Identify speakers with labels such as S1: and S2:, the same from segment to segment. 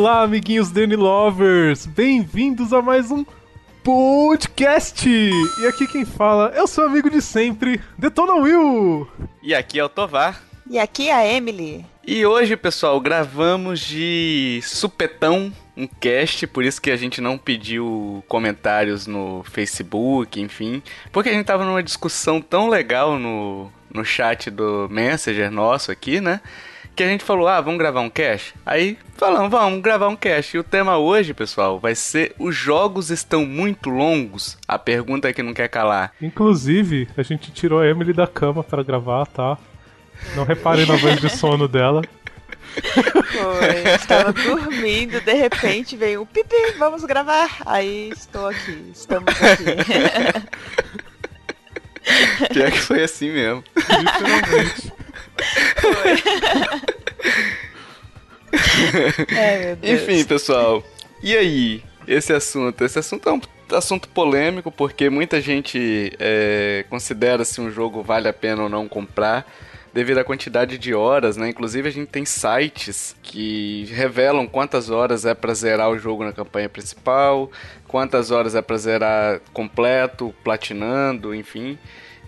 S1: Olá, amiguinhos Danny Lovers! Bem-vindos a mais um podcast! E aqui quem fala é o seu amigo de sempre, Detona Will!
S2: E aqui é o Tovar.
S3: E aqui é a Emily.
S2: E hoje, pessoal, gravamos de supetão um cast, por isso que a gente não pediu comentários no Facebook, enfim, porque a gente tava numa discussão tão legal no, no chat do Messenger nosso aqui, né? Que a gente falou, ah, vamos gravar um cast? Aí falamos, vamos gravar um cast. E o tema hoje, pessoal, vai ser: os jogos estão muito longos? A pergunta é que não quer calar.
S1: Inclusive, a gente tirou a Emily da cama para gravar, tá? Não reparem na voz de sono dela.
S3: Foi, estava dormindo, de repente veio um pipi, vamos gravar. Aí estou aqui, estamos aqui.
S2: Pior que foi assim mesmo.
S1: Literalmente.
S3: Deus.
S2: Enfim, pessoal. E aí? Esse assunto? Esse assunto é um assunto polêmico porque muita gente é, considera se um jogo vale a pena ou não comprar devido à quantidade de horas, né? Inclusive a gente tem sites que revelam quantas horas é para zerar o jogo na campanha principal, quantas horas é para zerar completo, platinando, enfim.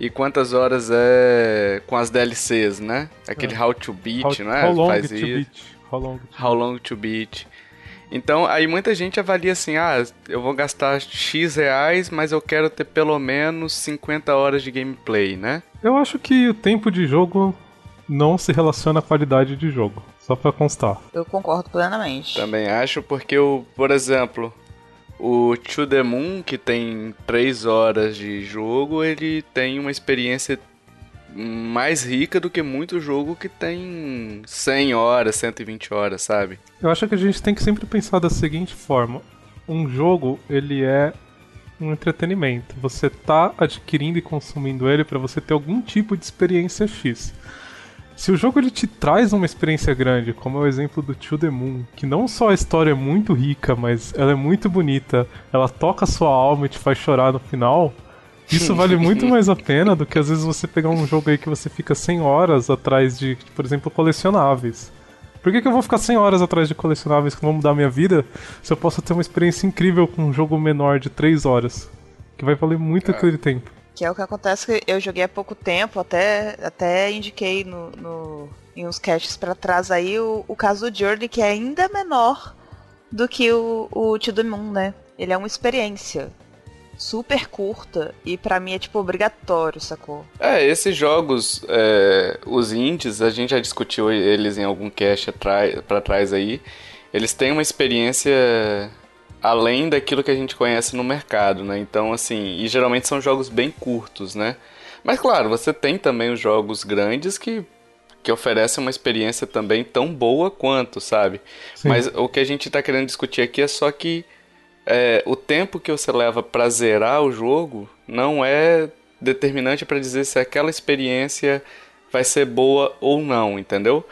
S2: E quantas horas é com as DLCs, né? Aquele How to Beat,
S1: How,
S2: não é?
S1: how long
S2: Faz
S1: to
S2: isso.
S1: beat? How long to
S2: How long to beat. Então, aí muita gente avalia assim, ah, eu vou gastar X reais, mas eu quero ter pelo menos 50 horas de gameplay, né?
S1: Eu acho que o tempo de jogo não se relaciona à qualidade de jogo. Só pra constar.
S3: Eu concordo plenamente.
S2: Também acho, porque, o, por exemplo, o To The Moon, que tem 3 horas de jogo, ele tem uma experiência mais rica do que muito jogo que tem 100 horas, 120 horas, sabe?
S1: Eu acho que a gente tem que sempre pensar da seguinte forma: um jogo, ele é um entretenimento. Você tá adquirindo e consumindo ele para você ter algum tipo de experiência X. Se o jogo ele te traz uma experiência grande, como é o exemplo do To The Moon, que não só a história é muito rica, mas ela é muito bonita, ela toca a sua alma e te faz chorar no final, isso vale muito mais a pena do que às vezes você pegar um jogo aí que você fica 100 horas atrás de, por exemplo, colecionáveis. Por que, que eu vou ficar 100 horas atrás de colecionáveis que vão mudar a minha vida se eu posso ter uma experiência incrível com um jogo menor de 3 horas? Que vai valer muito aquele tempo.
S3: Que é o que acontece que eu joguei há pouco tempo, até, até indiquei no, no- em uns casts pra trás aí o, o caso do Journey, que é ainda menor do que o, o To The Moon, né? Ele é uma experiência super curta e pra mim é tipo obrigatório, sacou?
S2: É, esses jogos, é, os indies, a gente já discutiu eles em algum cast pra trás aí. Eles têm uma experiência além daquilo que a gente conhece no mercado, né? Então, assim, e geralmente são jogos bem curtos, né? Mas claro, você tem também os jogos grandes que, que oferecem uma experiência também tão boa quanto, sabe?
S1: Sim.
S2: Mas o que a gente tá querendo discutir aqui é só que é, o tempo que você leva pra zerar o jogo não é determinante pra dizer se aquela experiência vai ser boa ou não, entendeu?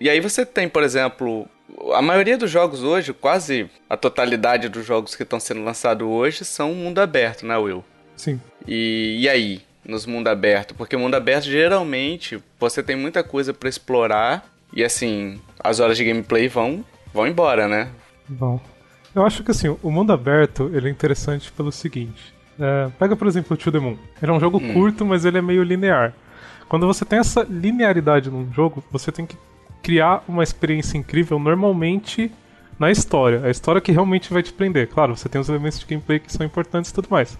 S2: E aí você tem, por exemplo, a maioria dos jogos hoje, quase a totalidade dos jogos que estão sendo lançados hoje são mundo aberto, né, Will?
S1: Sim.
S2: E, e aí, nos mundo aberto? Porque mundo aberto geralmente você tem muita coisa pra explorar e assim, as horas de gameplay vão vão embora, né?
S1: Bom, eu acho que assim, o mundo aberto ele é interessante pelo seguinte. É, pega, por exemplo, o To The Moon. Ele é um jogo curto, mas ele é meio linear. Quando você tem essa linearidade num jogo, você tem que criar uma experiência incrível normalmente na história. A história que realmente vai te prender. Claro, você tem os elementos de gameplay que são importantes e tudo mais.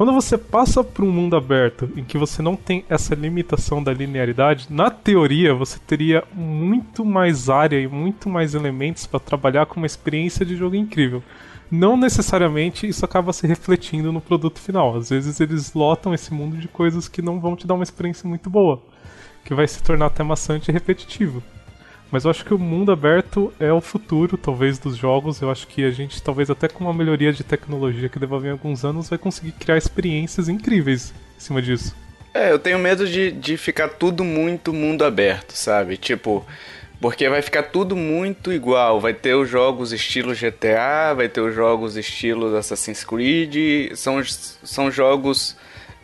S1: Quando você passa para um mundo aberto em que você não tem essa limitação da linearidade, na teoria você teria muito mais área e muito mais elementos para trabalhar com uma experiência de jogo incrível. Não necessariamente isso acaba se refletindo no produto final. Às vezes eles lotam esse mundo de coisas que não vão te dar uma experiência muito boa, que vai se tornar até maçante e repetitivo. Mas eu acho que o mundo aberto é o futuro, talvez, dos jogos. Eu acho que a gente, talvez até com uma melhoria de tecnologia que deva vir em alguns anos, vai conseguir criar experiências incríveis em cima disso.
S2: É, eu tenho medo de, de ficar tudo muito mundo aberto, sabe? Tipo, porque vai ficar tudo muito igual. Vai ter os jogos estilo GTA, vai ter os jogos estilo Assassin's Creed. São, são jogos.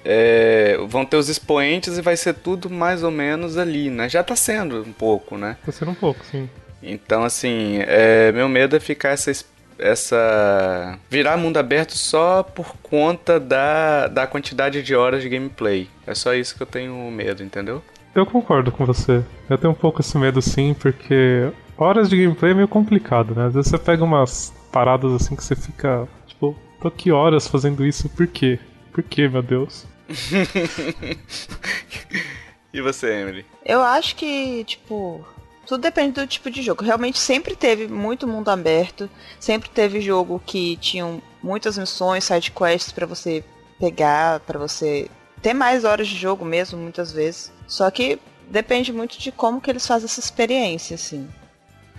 S2: É, vão ter os expoentes e vai ser tudo mais ou menos ali, né? Já tá sendo um pouco, né?
S1: Tá sendo um pouco, sim.
S2: Então, assim, é, meu medo é ficar essa essa virar mundo aberto só por conta da, da quantidade de horas de gameplay. É só isso que eu tenho medo, entendeu?
S1: Eu concordo com você. Eu tenho um pouco esse medo sim, porque horas de gameplay é meio complicado, né? Às vezes você pega umas paradas assim que você fica, tipo, tô aqui horas fazendo isso, por quê? Por quê, meu Deus?
S2: e você, Emily?
S3: Eu acho que, tipo, tudo depende do tipo de jogo. Realmente sempre teve muito mundo aberto, sempre teve jogo que tinham muitas missões, side quests para você pegar, para você ter mais horas de jogo mesmo, muitas vezes. Só que depende muito de como que eles fazem essa experiência, assim.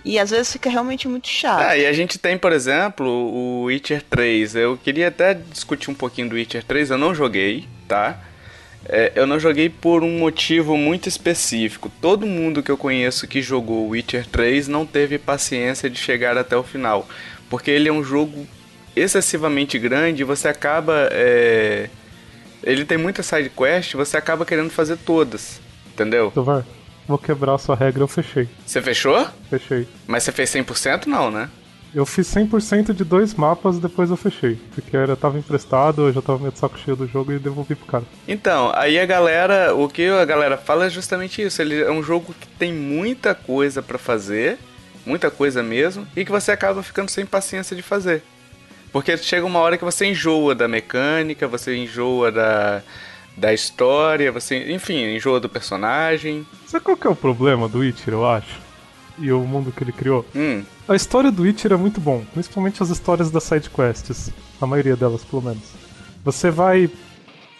S3: E às vezes fica realmente muito chato.
S2: Ah, e a gente tem, por exemplo, o Witcher 3. Eu queria até discutir um pouquinho do Witcher 3, eu não joguei, tá? É, eu não joguei por um motivo muito específico. Todo mundo que eu conheço que jogou Witcher 3 não teve paciência de chegar até o final. Porque ele é um jogo excessivamente grande e você acaba. É... Ele tem muita side quest você acaba querendo fazer todas. Entendeu?
S1: Tovar, vou quebrar a sua regra, eu fechei.
S2: Você fechou?
S1: Fechei.
S2: Mas você fez 100% não, né?
S1: Eu fiz 100% de dois mapas depois eu fechei. Porque eu tava emprestado, eu já tava meio de saco cheio do jogo e devolvi pro cara.
S2: Então, aí a galera, o que a galera fala é justamente isso. Ele é um jogo que tem muita coisa para fazer, muita coisa mesmo, e que você acaba ficando sem paciência de fazer. Porque chega uma hora que você enjoa da mecânica, você enjoa da, da história, você, enfim, enjoa do personagem.
S1: Sabe qual que é o problema do Witcher, eu acho? e o mundo que ele criou.
S2: Hum.
S1: A história do Witcher é muito bom, principalmente as histórias das side quests, a maioria delas, pelo menos. Você vai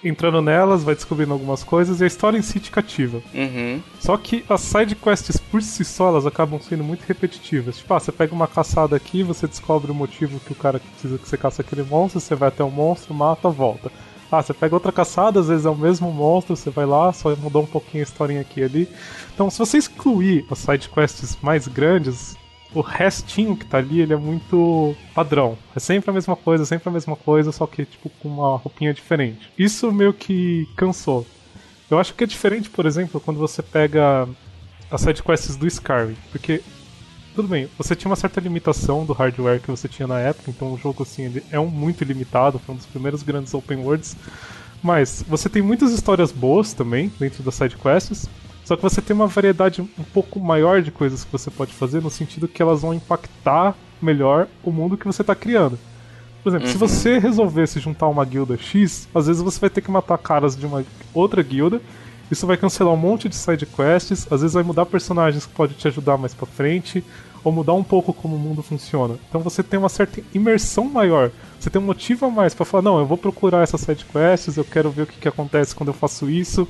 S1: entrando nelas, vai descobrindo algumas coisas e a história em si te cativa.
S2: Uhum.
S1: Só que as side quests por si só elas acabam sendo muito repetitivas. Tipo, ah, você pega uma caçada aqui, você descobre o motivo que o cara precisa que você caça aquele monstro, você vai até o monstro, mata, volta. Ah, você pega outra caçada, às vezes é o mesmo monstro, você vai lá, só mudou um pouquinho a historinha aqui e ali. Então, se você excluir as side quests mais grandes, o restinho que tá ali, ele é muito padrão. É sempre a mesma coisa, sempre a mesma coisa, só que tipo com uma roupinha diferente. Isso meio que cansou. Eu acho que é diferente, por exemplo, quando você pega as side quests do Skyrim, porque tudo bem, você tinha uma certa limitação do hardware que você tinha na época, então o jogo assim ele é um muito limitado, foi um dos primeiros grandes open worlds. Mas você tem muitas histórias boas também dentro das side quests, só que você tem uma variedade um pouco maior de coisas que você pode fazer no sentido que elas vão impactar melhor o mundo que você está criando. Por exemplo, uhum. se você resolvesse juntar uma guilda X, às vezes você vai ter que matar caras de uma outra guilda isso vai cancelar um monte de side quests, às vezes vai mudar personagens que pode te ajudar mais para frente, ou mudar um pouco como o mundo funciona. Então você tem uma certa imersão maior. Você tem um motivo a mais para falar, não, eu vou procurar essas side quests, eu quero ver o que, que acontece quando eu faço isso.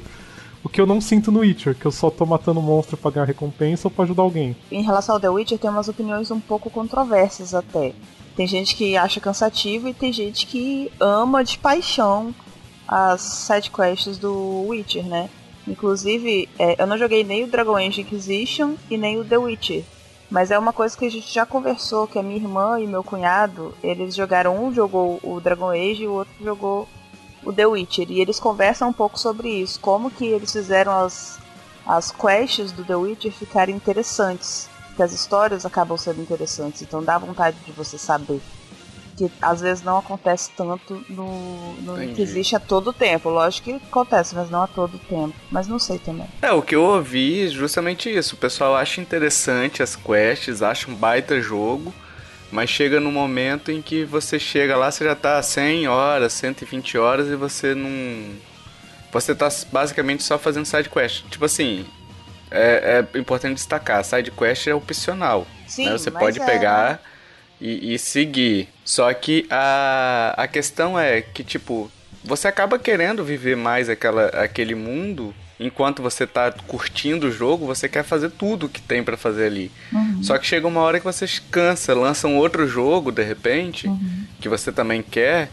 S1: O que eu não sinto no Witcher, que eu só tô matando monstro pra ganhar recompensa ou pra ajudar alguém.
S3: Em relação ao The Witcher, tem umas opiniões um pouco controversas até. Tem gente que acha cansativo e tem gente que ama de paixão as side quests do Witcher, né? Inclusive, é, eu não joguei nem o Dragon Age Inquisition e nem o The Witcher. Mas é uma coisa que a gente já conversou, que a minha irmã e meu cunhado, eles jogaram, um jogou o Dragon Age e o outro jogou o The Witcher. E eles conversam um pouco sobre isso, como que eles fizeram as, as quests do The Witcher ficarem interessantes. Que as histórias acabam sendo interessantes, então dá vontade de você saber que às vezes não acontece tanto no, no que existe a todo tempo. Lógico que acontece, mas não a todo tempo. Mas não sei também.
S2: É, o que eu ouvi é justamente isso. O pessoal acha interessante as quests, acha um baita jogo, mas chega no momento em que você chega lá, você já tá 100 horas, 120 horas e você não. Você tá basicamente só fazendo side quest. Tipo assim, é, é importante destacar, side quest é opcional.
S3: Sim,
S2: né? Você pode é... pegar e, e seguir. Só que a, a questão é que, tipo, você acaba querendo viver mais aquela, aquele mundo enquanto você tá curtindo o jogo, você quer fazer tudo que tem para fazer ali. Uhum. Só que chega uma hora que você cansa, lança um outro jogo de repente, uhum. que você também quer,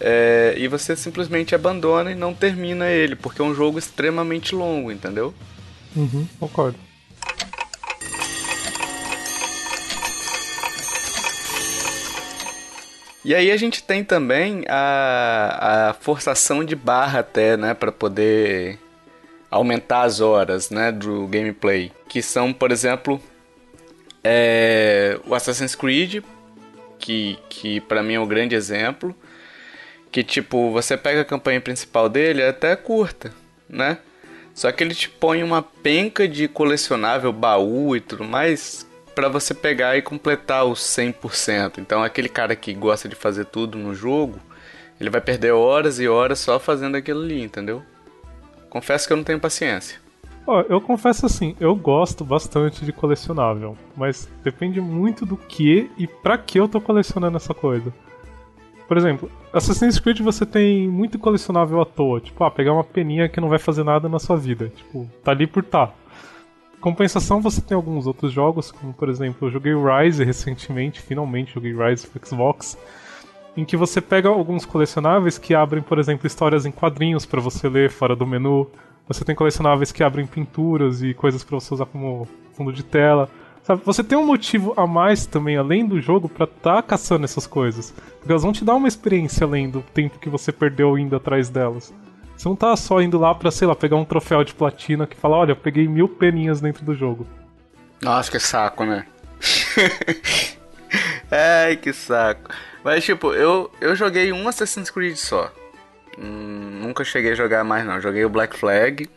S2: é, e você simplesmente abandona e não termina ele, porque é um jogo extremamente longo, entendeu?
S1: Uhum, concordo.
S2: E aí a gente tem também a, a forçação de barra até, né, para poder aumentar as horas, né, do gameplay, que são, por exemplo, é o Assassin's Creed, que, que para mim é um grande exemplo. Que tipo, você pega a campanha principal dele, é até curta, né? Só que ele te põe uma penca de colecionável, baú e tudo mais, para você pegar e completar os 100%. Então, aquele cara que gosta de fazer tudo no jogo, ele vai perder horas e horas só fazendo aquilo ali, entendeu? Confesso que eu não tenho paciência.
S1: Ó, eu confesso assim, eu gosto bastante de colecionável, mas depende muito do que e pra que eu tô colecionando essa coisa. Por exemplo, Assassin's Creed você tem muito colecionável à toa, tipo, ah, pegar uma peninha que não vai fazer nada na sua vida, tipo, tá ali por tá. Compensação, você tem alguns outros jogos, como por exemplo, eu joguei Rise recentemente, finalmente joguei Rise pro Xbox, em que você pega alguns colecionáveis que abrem, por exemplo, histórias em quadrinhos para você ler fora do menu, você tem colecionáveis que abrem pinturas e coisas para você usar como fundo de tela. Sabe, você tem um motivo a mais também, além do jogo, para estar tá caçando essas coisas. Porque elas vão te dar uma experiência além do tempo que você perdeu indo atrás delas. Você não tá só indo lá pra, sei lá, pegar um troféu de platina que fala, olha, eu peguei mil peninhas dentro do jogo.
S2: Nossa, que saco, né? Ai, que saco. Mas, tipo, eu, eu joguei um Assassin's Creed só. Hum, nunca cheguei a jogar mais não. Joguei o Black Flag.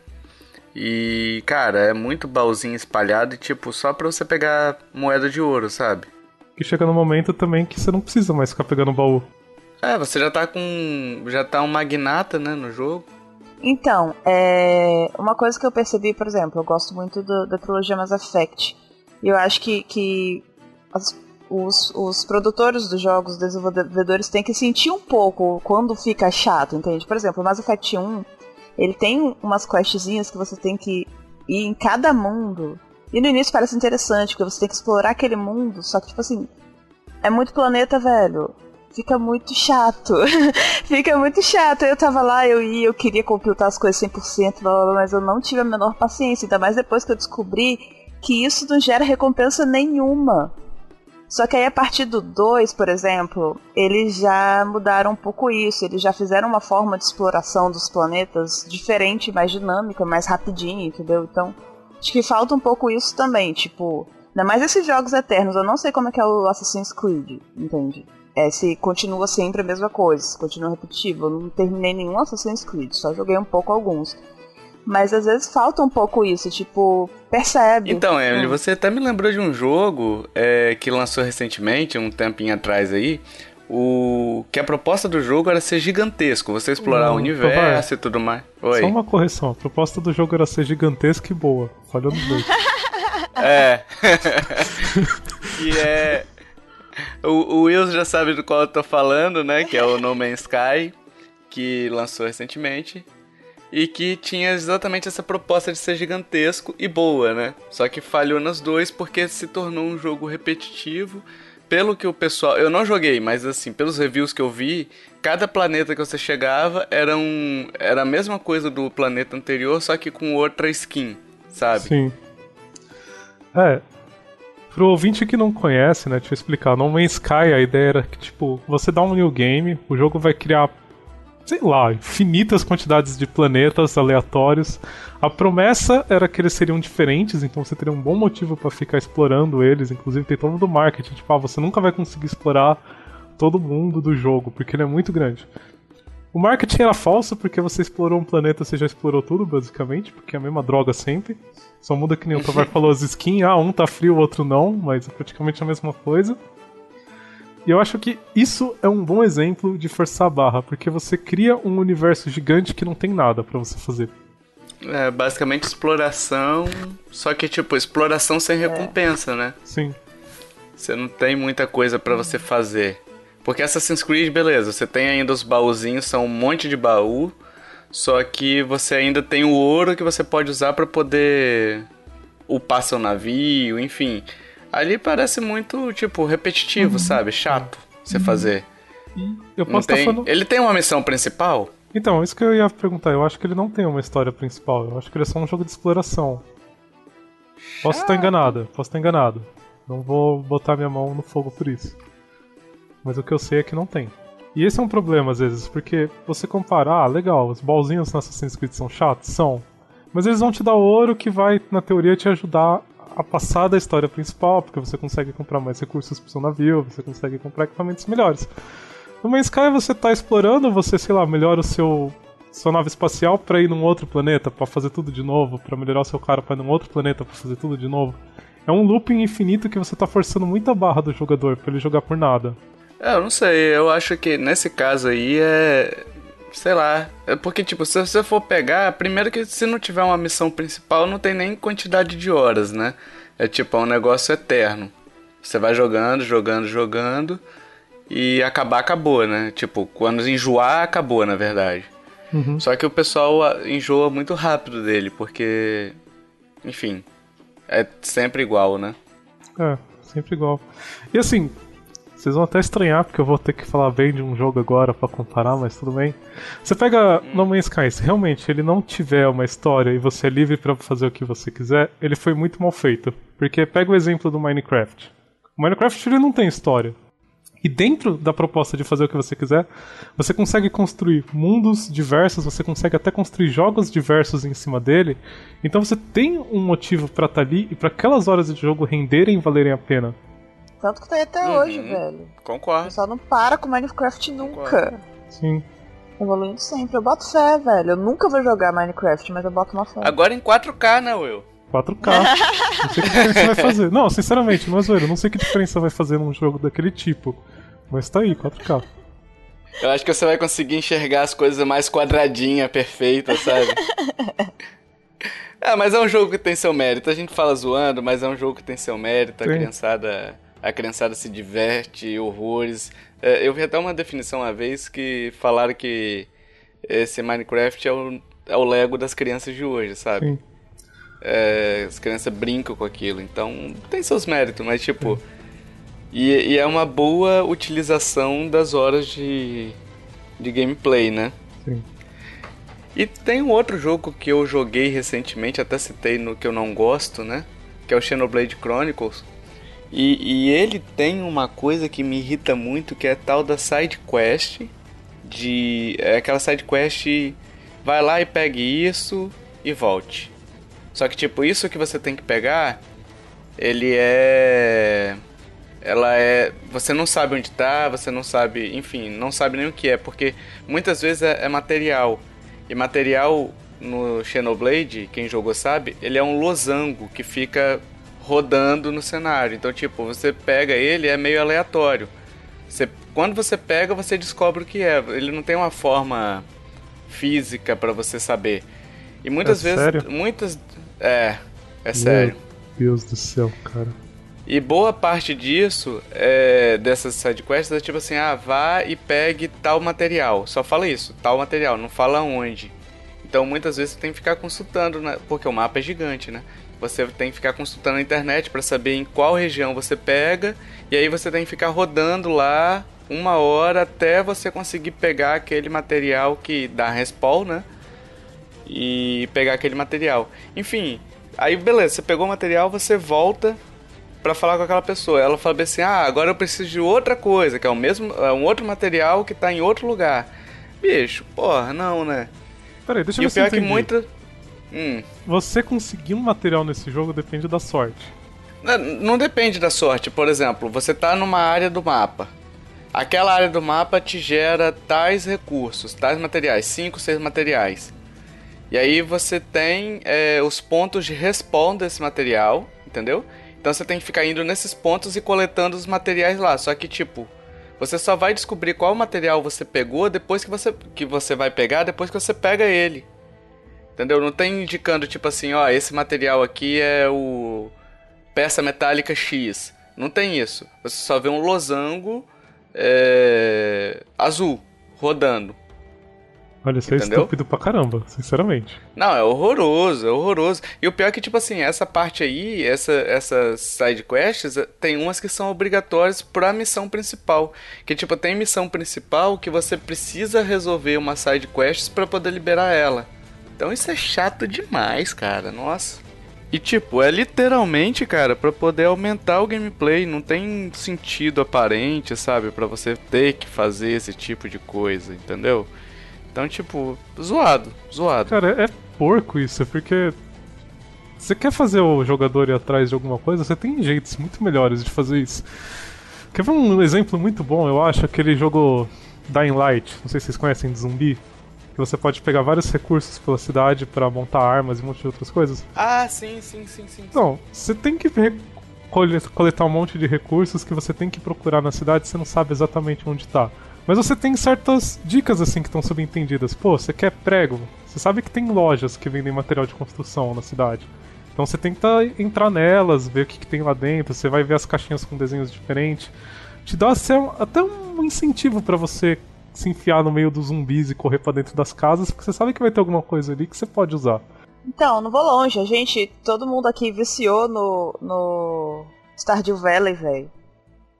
S2: E, cara, é muito baúzinho espalhado e, tipo, só pra você pegar moeda de ouro, sabe?
S1: Que chega no momento também que você não precisa mais ficar pegando baú.
S2: É, você já tá com. Já tá um magnata, né, no jogo.
S3: Então, é. Uma coisa que eu percebi, por exemplo, eu gosto muito do, da trilogia Mass Effect. E eu acho que, que as os, os produtores dos jogos, os desenvolvedores, têm que sentir um pouco quando fica chato, entende? Por exemplo, Mass Effect 1, ele tem umas questzinhas que você tem que ir em cada mundo. E no início parece interessante, porque você tem que explorar aquele mundo, só que, tipo assim, é muito planeta, velho. Fica muito chato. Fica muito chato. Eu tava lá, eu ia, eu queria completar as coisas 100%, blá, blá, blá, mas eu não tive a menor paciência. Ainda mais depois que eu descobri que isso não gera recompensa nenhuma. Só que aí a partir do 2, por exemplo, eles já mudaram um pouco isso. Eles já fizeram uma forma de exploração dos planetas diferente, mais dinâmica, mais rapidinha, entendeu? Então, acho que falta um pouco isso também, tipo. Ainda mais esses jogos eternos, eu não sei como é que é o Assassin's Creed, entende? É, se continua sempre a mesma coisa, se continua repetitivo. Eu não terminei nenhum Assassin's Creed, só joguei um pouco alguns. Mas às vezes falta um pouco isso, tipo, percebe.
S2: Então, Emily, hum. você até me lembrou de um jogo é, que lançou recentemente, um tempinho atrás aí. O que a proposta do jogo era ser gigantesco, você explorar o universo e tudo mais.
S1: Oi. Só uma correção, a proposta do jogo era ser gigantesca e boa. Falhou no
S2: é. e é. O, o já sabe do qual eu tô falando, né? Que é o No Man's Sky, que lançou recentemente e que tinha exatamente essa proposta de ser gigantesco e boa, né? Só que falhou nas duas porque se tornou um jogo repetitivo. Pelo que o pessoal. Eu não joguei, mas assim, pelos reviews que eu vi, cada planeta que você chegava era, um, era a mesma coisa do planeta anterior, só que com outra skin, sabe?
S1: Sim. É. Pro ouvinte que não conhece, né, deixa eu explicar. No Man's Sky a ideia era que, tipo, você dá um new game, o jogo vai criar sei lá, infinitas quantidades de planetas aleatórios. A promessa era que eles seriam diferentes, então você teria um bom motivo para ficar explorando eles. Inclusive tem todo do marketing, tipo, ah, você nunca vai conseguir explorar todo mundo do jogo, porque ele é muito grande. O marketing era falso porque você explorou um planeta, você já explorou tudo, basicamente, porque é a mesma droga sempre. Só muda que nem o Tovar falou as skins, ah, um tá frio, o outro não, mas é praticamente a mesma coisa. E eu acho que isso é um bom exemplo de forçar a barra, porque você cria um universo gigante que não tem nada para você fazer.
S2: É, basicamente exploração, só que tipo, exploração sem recompensa, né?
S1: Sim.
S2: Você não tem muita coisa para você fazer. Porque Assassin's Creed, beleza, você tem ainda os baúzinhos, são um monte de baú, só que você ainda tem o ouro que você pode usar para poder upar seu navio, enfim. Ali parece muito, tipo, repetitivo, uhum. sabe? Chato você uhum. fazer.
S1: Eu posso
S2: tem...
S1: falando...
S2: Ele tem uma missão principal?
S1: Então, isso que eu ia perguntar. Eu acho que ele não tem uma história principal. Eu acho que ele é só um jogo de exploração. Posso estar enganado, posso estar enganado. Não vou botar minha mão no fogo por isso. Mas o que eu sei é que não tem. E esse é um problema às vezes, porque você comparar, ah, legal, os bolzinhos na Assassin's Creed são chatos? São. Mas eles vão te dar ouro que vai, na teoria, te ajudar a passar da história principal, porque você consegue comprar mais recursos pro seu navio, você consegue comprar equipamentos melhores. No Man's Sky você tá explorando, você, sei lá, melhora o seu sua nave espacial para ir num outro planeta, para fazer tudo de novo, para melhorar o seu cara para ir num outro planeta, para fazer tudo de novo. É um looping infinito que você tá forçando muita barra do jogador para ele jogar por nada.
S2: É, eu não sei, eu acho que nesse caso aí é. Sei lá. É porque, tipo, se você for pegar, primeiro que se não tiver uma missão principal, não tem nem quantidade de horas, né? É tipo, é um negócio eterno. Você vai jogando, jogando, jogando. E acabar, acabou, né? Tipo, quando enjoar, acabou, na verdade. Uhum. Só que o pessoal enjoa muito rápido dele, porque. Enfim. É sempre igual, né?
S1: É, sempre igual. E assim, vocês vão até estranhar, porque eu vou ter que falar bem de um jogo agora para comparar, mas tudo bem. Você pega. No Man's Sky, se realmente ele não tiver uma história e você é livre para fazer o que você quiser, ele foi muito mal feito. Porque pega o exemplo do Minecraft. O Minecraft ele não tem história. E dentro da proposta de fazer o que você quiser, você consegue construir mundos diversos, você consegue até construir jogos diversos em cima dele. Então você tem um motivo para estar tá ali e para aquelas horas de jogo renderem e valerem a pena.
S3: Tanto que tá aí até uhum. hoje, velho.
S2: Concordo. O
S3: pessoal não para com Minecraft nunca. Concordo.
S1: Sim.
S3: Evoluindo sempre. Eu boto fé, velho. Eu nunca vou jogar Minecraft, mas eu boto uma fé.
S2: Agora em 4K, né, Will?
S1: 4K. não sei que diferença vai fazer. Não, sinceramente, é zoeira. Não sei que diferença vai fazer num jogo daquele tipo. Mas tá aí, 4K.
S2: Eu acho que você vai conseguir enxergar as coisas mais quadradinha, perfeita, sabe? ah, mas é um jogo que tem seu mérito. A gente fala zoando, mas é um jogo que tem seu mérito. A Sim. criançada a criançada se diverte horrores. É, eu vi até uma definição uma vez que falaram que esse Minecraft é o, é o Lego das crianças de hoje, sabe? É, as crianças brincam com aquilo, então tem seus méritos, mas tipo. E, e, é uma boa utilização das horas de, de gameplay, né?
S1: Sim.
S2: E tem um outro jogo que eu joguei recentemente, até citei no que eu não gosto, né? Que é o Xenoblade Chronicles e, e, ele tem uma coisa que me irrita muito, que é tal da side quest. De. É aquela side quest. Vai lá e pegue isso e volte. Só que, tipo, isso que você tem que pegar. Ele é. Ela é. Você não sabe onde tá, você não sabe. Enfim, não sabe nem o que é. Porque muitas vezes é, é material. E material no Xenoblade, quem jogou sabe, ele é um losango que fica rodando no cenário. Então, tipo, você pega ele, é meio aleatório. Você, quando você pega, você descobre o que é. Ele não tem uma forma física para você saber. E muitas
S1: é
S2: vezes,
S1: sério?
S2: muitas é, é sério.
S1: Meu Deus do céu, cara.
S2: E boa parte disso, é, dessas sidequests, é tipo assim, ah, vá e pegue tal material. Só fala isso, tal material, não fala onde. Então muitas vezes você tem que ficar consultando, né? porque o mapa é gigante, né? Você tem que ficar consultando a internet para saber em qual região você pega. E aí você tem que ficar rodando lá uma hora até você conseguir pegar aquele material que dá respawn, né? E pegar aquele material. Enfim, aí beleza, você pegou o material, você volta para falar com aquela pessoa. Ela fala assim: "Ah, agora eu preciso de outra coisa, que é o mesmo, é um outro material que tá em outro lugar". Bicho, porra, não, né?
S1: Peraí, deixa eu ver se eu
S2: é que muita Hum.
S1: Você conseguir um material nesse jogo depende da sorte.
S2: Não, não depende da sorte. Por exemplo, você está numa área do mapa. Aquela área do mapa te gera tais recursos, tais materiais, 5, 6 materiais. E aí você tem é, os pontos de respawn desse material, entendeu? Então você tem que ficar indo nesses pontos e coletando os materiais lá. Só que tipo, você só vai descobrir qual material você pegou depois que você, que você vai pegar, depois que você pega ele. Entendeu? Não tem indicando tipo assim, ó, esse material aqui é o peça metálica X. Não tem isso. Você só vê um losango é... azul rodando.
S1: Olha, isso é estúpido pra caramba, sinceramente.
S2: Não, é horroroso, é horroroso. E o pior é que, tipo assim, essa parte aí, essa, essas side quests, tem umas que são obrigatórias pra missão principal. Que, tipo, tem missão principal que você precisa resolver uma side quest para poder liberar ela. Então isso é chato demais, cara. Nossa. E tipo, é literalmente, cara, para poder aumentar o gameplay, não tem sentido aparente, sabe, para você ter que fazer esse tipo de coisa, entendeu? Então, tipo, zoado, zoado.
S1: Cara, é porco isso, porque você quer fazer o jogador ir atrás de alguma coisa, você tem jeitos muito melhores de fazer isso. Quer ver um exemplo muito bom, eu acho, aquele jogo Dying Light, não sei se vocês conhecem de zumbi, que você pode pegar vários recursos pela cidade para montar armas e um monte de outras coisas.
S2: Ah, sim, sim, sim, sim.
S1: Então, você tem que coletar um monte de recursos que você tem que procurar na cidade, você não sabe exatamente onde tá. Mas você tem certas dicas assim que estão subentendidas. Pô, você quer prego? Você sabe que tem lojas que vendem material de construção na cidade. Então você tá, entrar nelas, ver o que, que, tem lá dentro, você vai ver as caixinhas com desenhos diferentes. Te dá até um incentivo para você se enfiar no meio dos zumbis e correr para dentro das casas, porque você sabe que vai ter alguma coisa ali que você pode usar.
S3: Então, não vou longe. A gente, todo mundo aqui viciou no, no Stardew Valley, velho.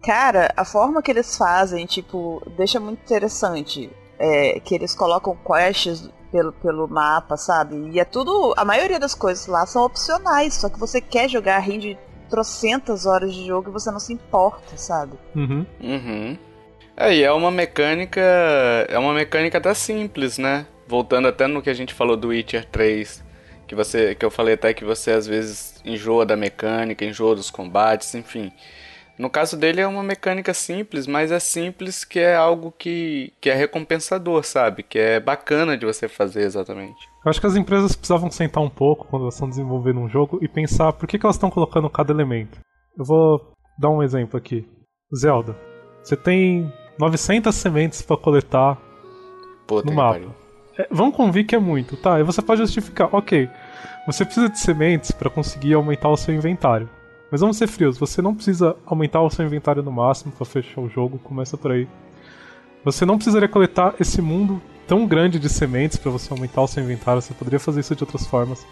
S3: Cara, a forma que eles fazem, tipo, deixa muito interessante. É, que eles colocam quests pelo, pelo mapa, sabe? E é tudo. A maioria das coisas lá são opcionais, só que você quer jogar rende trocentas horas de jogo e você não se importa, sabe?
S1: Uhum.
S2: Uhum. É, e é uma mecânica. É uma mecânica até simples, né? Voltando até no que a gente falou do Witcher 3. Que, você, que eu falei até que você às vezes enjoa da mecânica, enjoa dos combates, enfim. No caso dele é uma mecânica simples, mas é simples que é algo que, que é recompensador, sabe? Que é bacana de você fazer exatamente.
S1: Eu acho que as empresas precisavam sentar um pouco quando elas estão desenvolvendo um jogo e pensar por que, que elas estão colocando cada elemento. Eu vou dar um exemplo aqui. Zelda. Você tem 900 sementes para coletar Puta no mapa. É, vamos convir que é muito, tá? E você pode justificar, ok, você precisa de sementes para conseguir aumentar o seu inventário. Mas vamos ser frios, você não precisa aumentar o seu inventário no máximo para fechar o jogo, começa por aí. Você não precisaria coletar esse mundo tão grande de sementes para você aumentar o seu inventário, você poderia fazer isso de outras formas.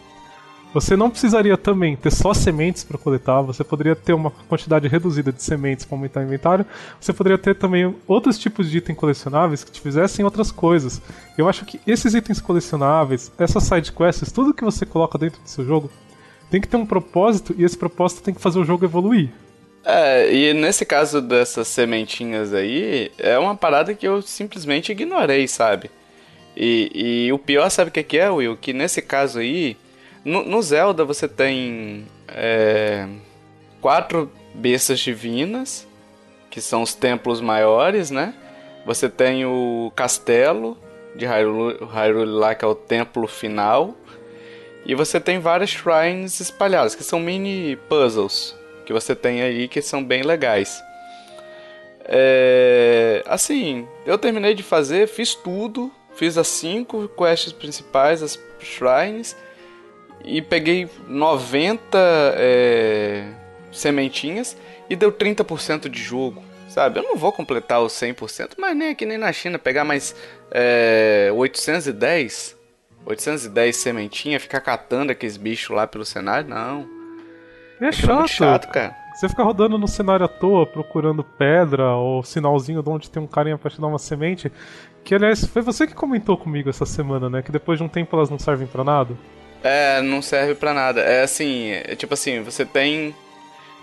S1: Você não precisaria também ter só sementes para coletar, você poderia ter uma quantidade reduzida de sementes para aumentar o inventário. Você poderia ter também outros tipos de itens colecionáveis que te fizessem outras coisas. Eu acho que esses itens colecionáveis, essas side quests, tudo que você coloca dentro do seu jogo, tem que ter um propósito e esse propósito tem que fazer o jogo evoluir.
S2: É, e nesse caso dessas sementinhas aí, é uma parada que eu simplesmente ignorei, sabe? E, e o pior, sabe o que, que é, Will? Que nesse caso aí, no, no Zelda você tem é, quatro bestas divinas, que são os templos maiores, né? Você tem o castelo de Hyrule, Hyrule lá, que é o templo final. E você tem várias shrines espalhadas, que são mini puzzles que você tem aí que são bem legais. É, assim, eu terminei de fazer, fiz tudo, fiz as cinco quests principais, as shrines, e peguei 90 é, sementinhas e deu 30% de jogo. Sabe, eu não vou completar os 100%, mas nem aqui nem na China, pegar mais é, 810 810 sementinha, ficar catando aqueles bichos lá pelo cenário, não.
S1: É, é chato. chato, cara. Você fica rodando no cenário à toa, procurando pedra ou sinalzinho de onde tem um carinha pra te dar uma semente. Que, aliás, foi você que comentou comigo essa semana, né? Que depois de um tempo elas não servem para nada.
S2: É, não serve para nada. É assim, é tipo assim, você tem.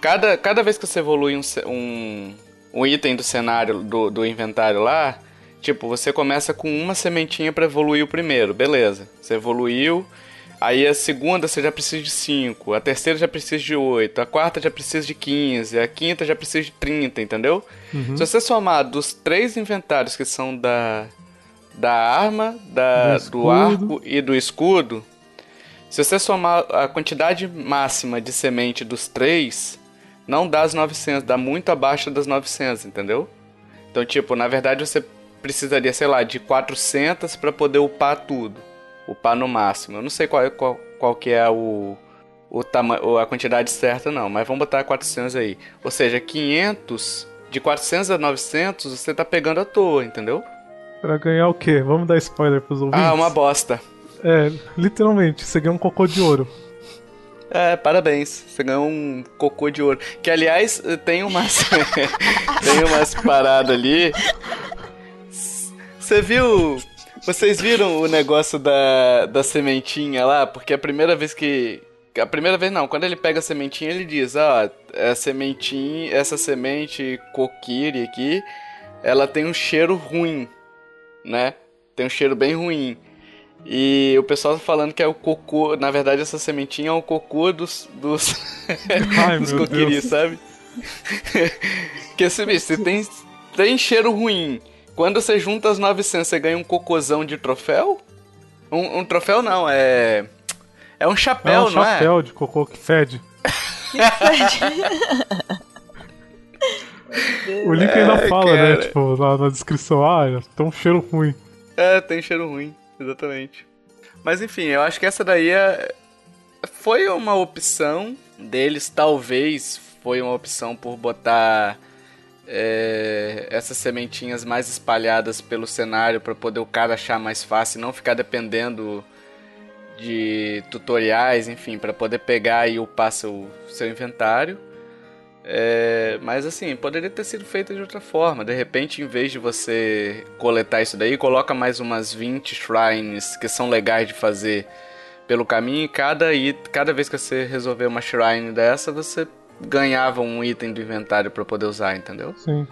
S2: Cada, cada vez que você evolui um, um, um item do cenário, do, do inventário lá, Tipo, você começa com uma sementinha para evoluir o primeiro, beleza. Você evoluiu, aí a segunda você já precisa de 5, a terceira já precisa de 8, a quarta já precisa de 15, a quinta já precisa de 30, entendeu? Uhum. Se você somar dos três inventários que são da, da arma, da, do, do arco e do escudo, se você somar a quantidade máxima de semente dos três, não dá as 900, dá muito abaixo das 900, entendeu? Então, tipo, na verdade você precisaria, sei lá, de 400 para poder upar tudo. Upar no máximo. Eu não sei qual, qual, qual que é o, o tamanho, a quantidade certa não, mas vamos botar 400 aí. Ou seja, 500, de 400 a 900 você tá pegando à toa, entendeu?
S1: Pra ganhar o quê? Vamos dar spoiler pros ouvintes?
S2: Ah, uma bosta.
S1: É, literalmente, você ganhou um cocô de ouro.
S2: É, parabéns. Você ganhou um cocô de ouro. Que aliás, tem umas. tem umas paradas ali você viu. Vocês viram o negócio da, da sementinha lá? Porque a primeira vez que. A primeira vez não, quando ele pega a sementinha, ele diz: Ó, oh, a sementinha, essa semente coquiri aqui, ela tem um cheiro ruim, né? Tem um cheiro bem ruim. E o pessoal tá falando que é o cocô. Na verdade, essa sementinha é o cocô dos. dos,
S1: Ai,
S2: dos
S1: Deus.
S2: sabe? que esse bicho, se tem, tem cheiro ruim. Quando você junta as 900, você ganha um cocôzão de troféu? Um, um troféu não, é. É um
S1: É
S2: chapéu,
S1: um
S2: não é?
S1: chapéu de cocô que fede. O link ainda
S2: É,
S1: fala, né?
S2: cara.
S1: Tipo, na, na descrição, ah, tem um cheiro ruim.
S2: É, tem cheiro ruim, exatamente. Mas enfim, eu acho que essa daí é... foi uma opção deles, talvez foi uma opção por botar é, essas sementinhas mais espalhadas pelo cenário para poder o cara achar mais fácil e não ficar dependendo de tutoriais, enfim, para poder pegar e upar seu, seu inventário. É, mas assim, poderia ter sido feito de outra forma. De repente, em vez de você coletar isso daí, coloca mais umas 20 shrines que são legais de fazer pelo caminho. E cada, cada vez que você resolver uma shrine dessa, você ganhava um item do inventário para poder usar, entendeu?
S1: Sim.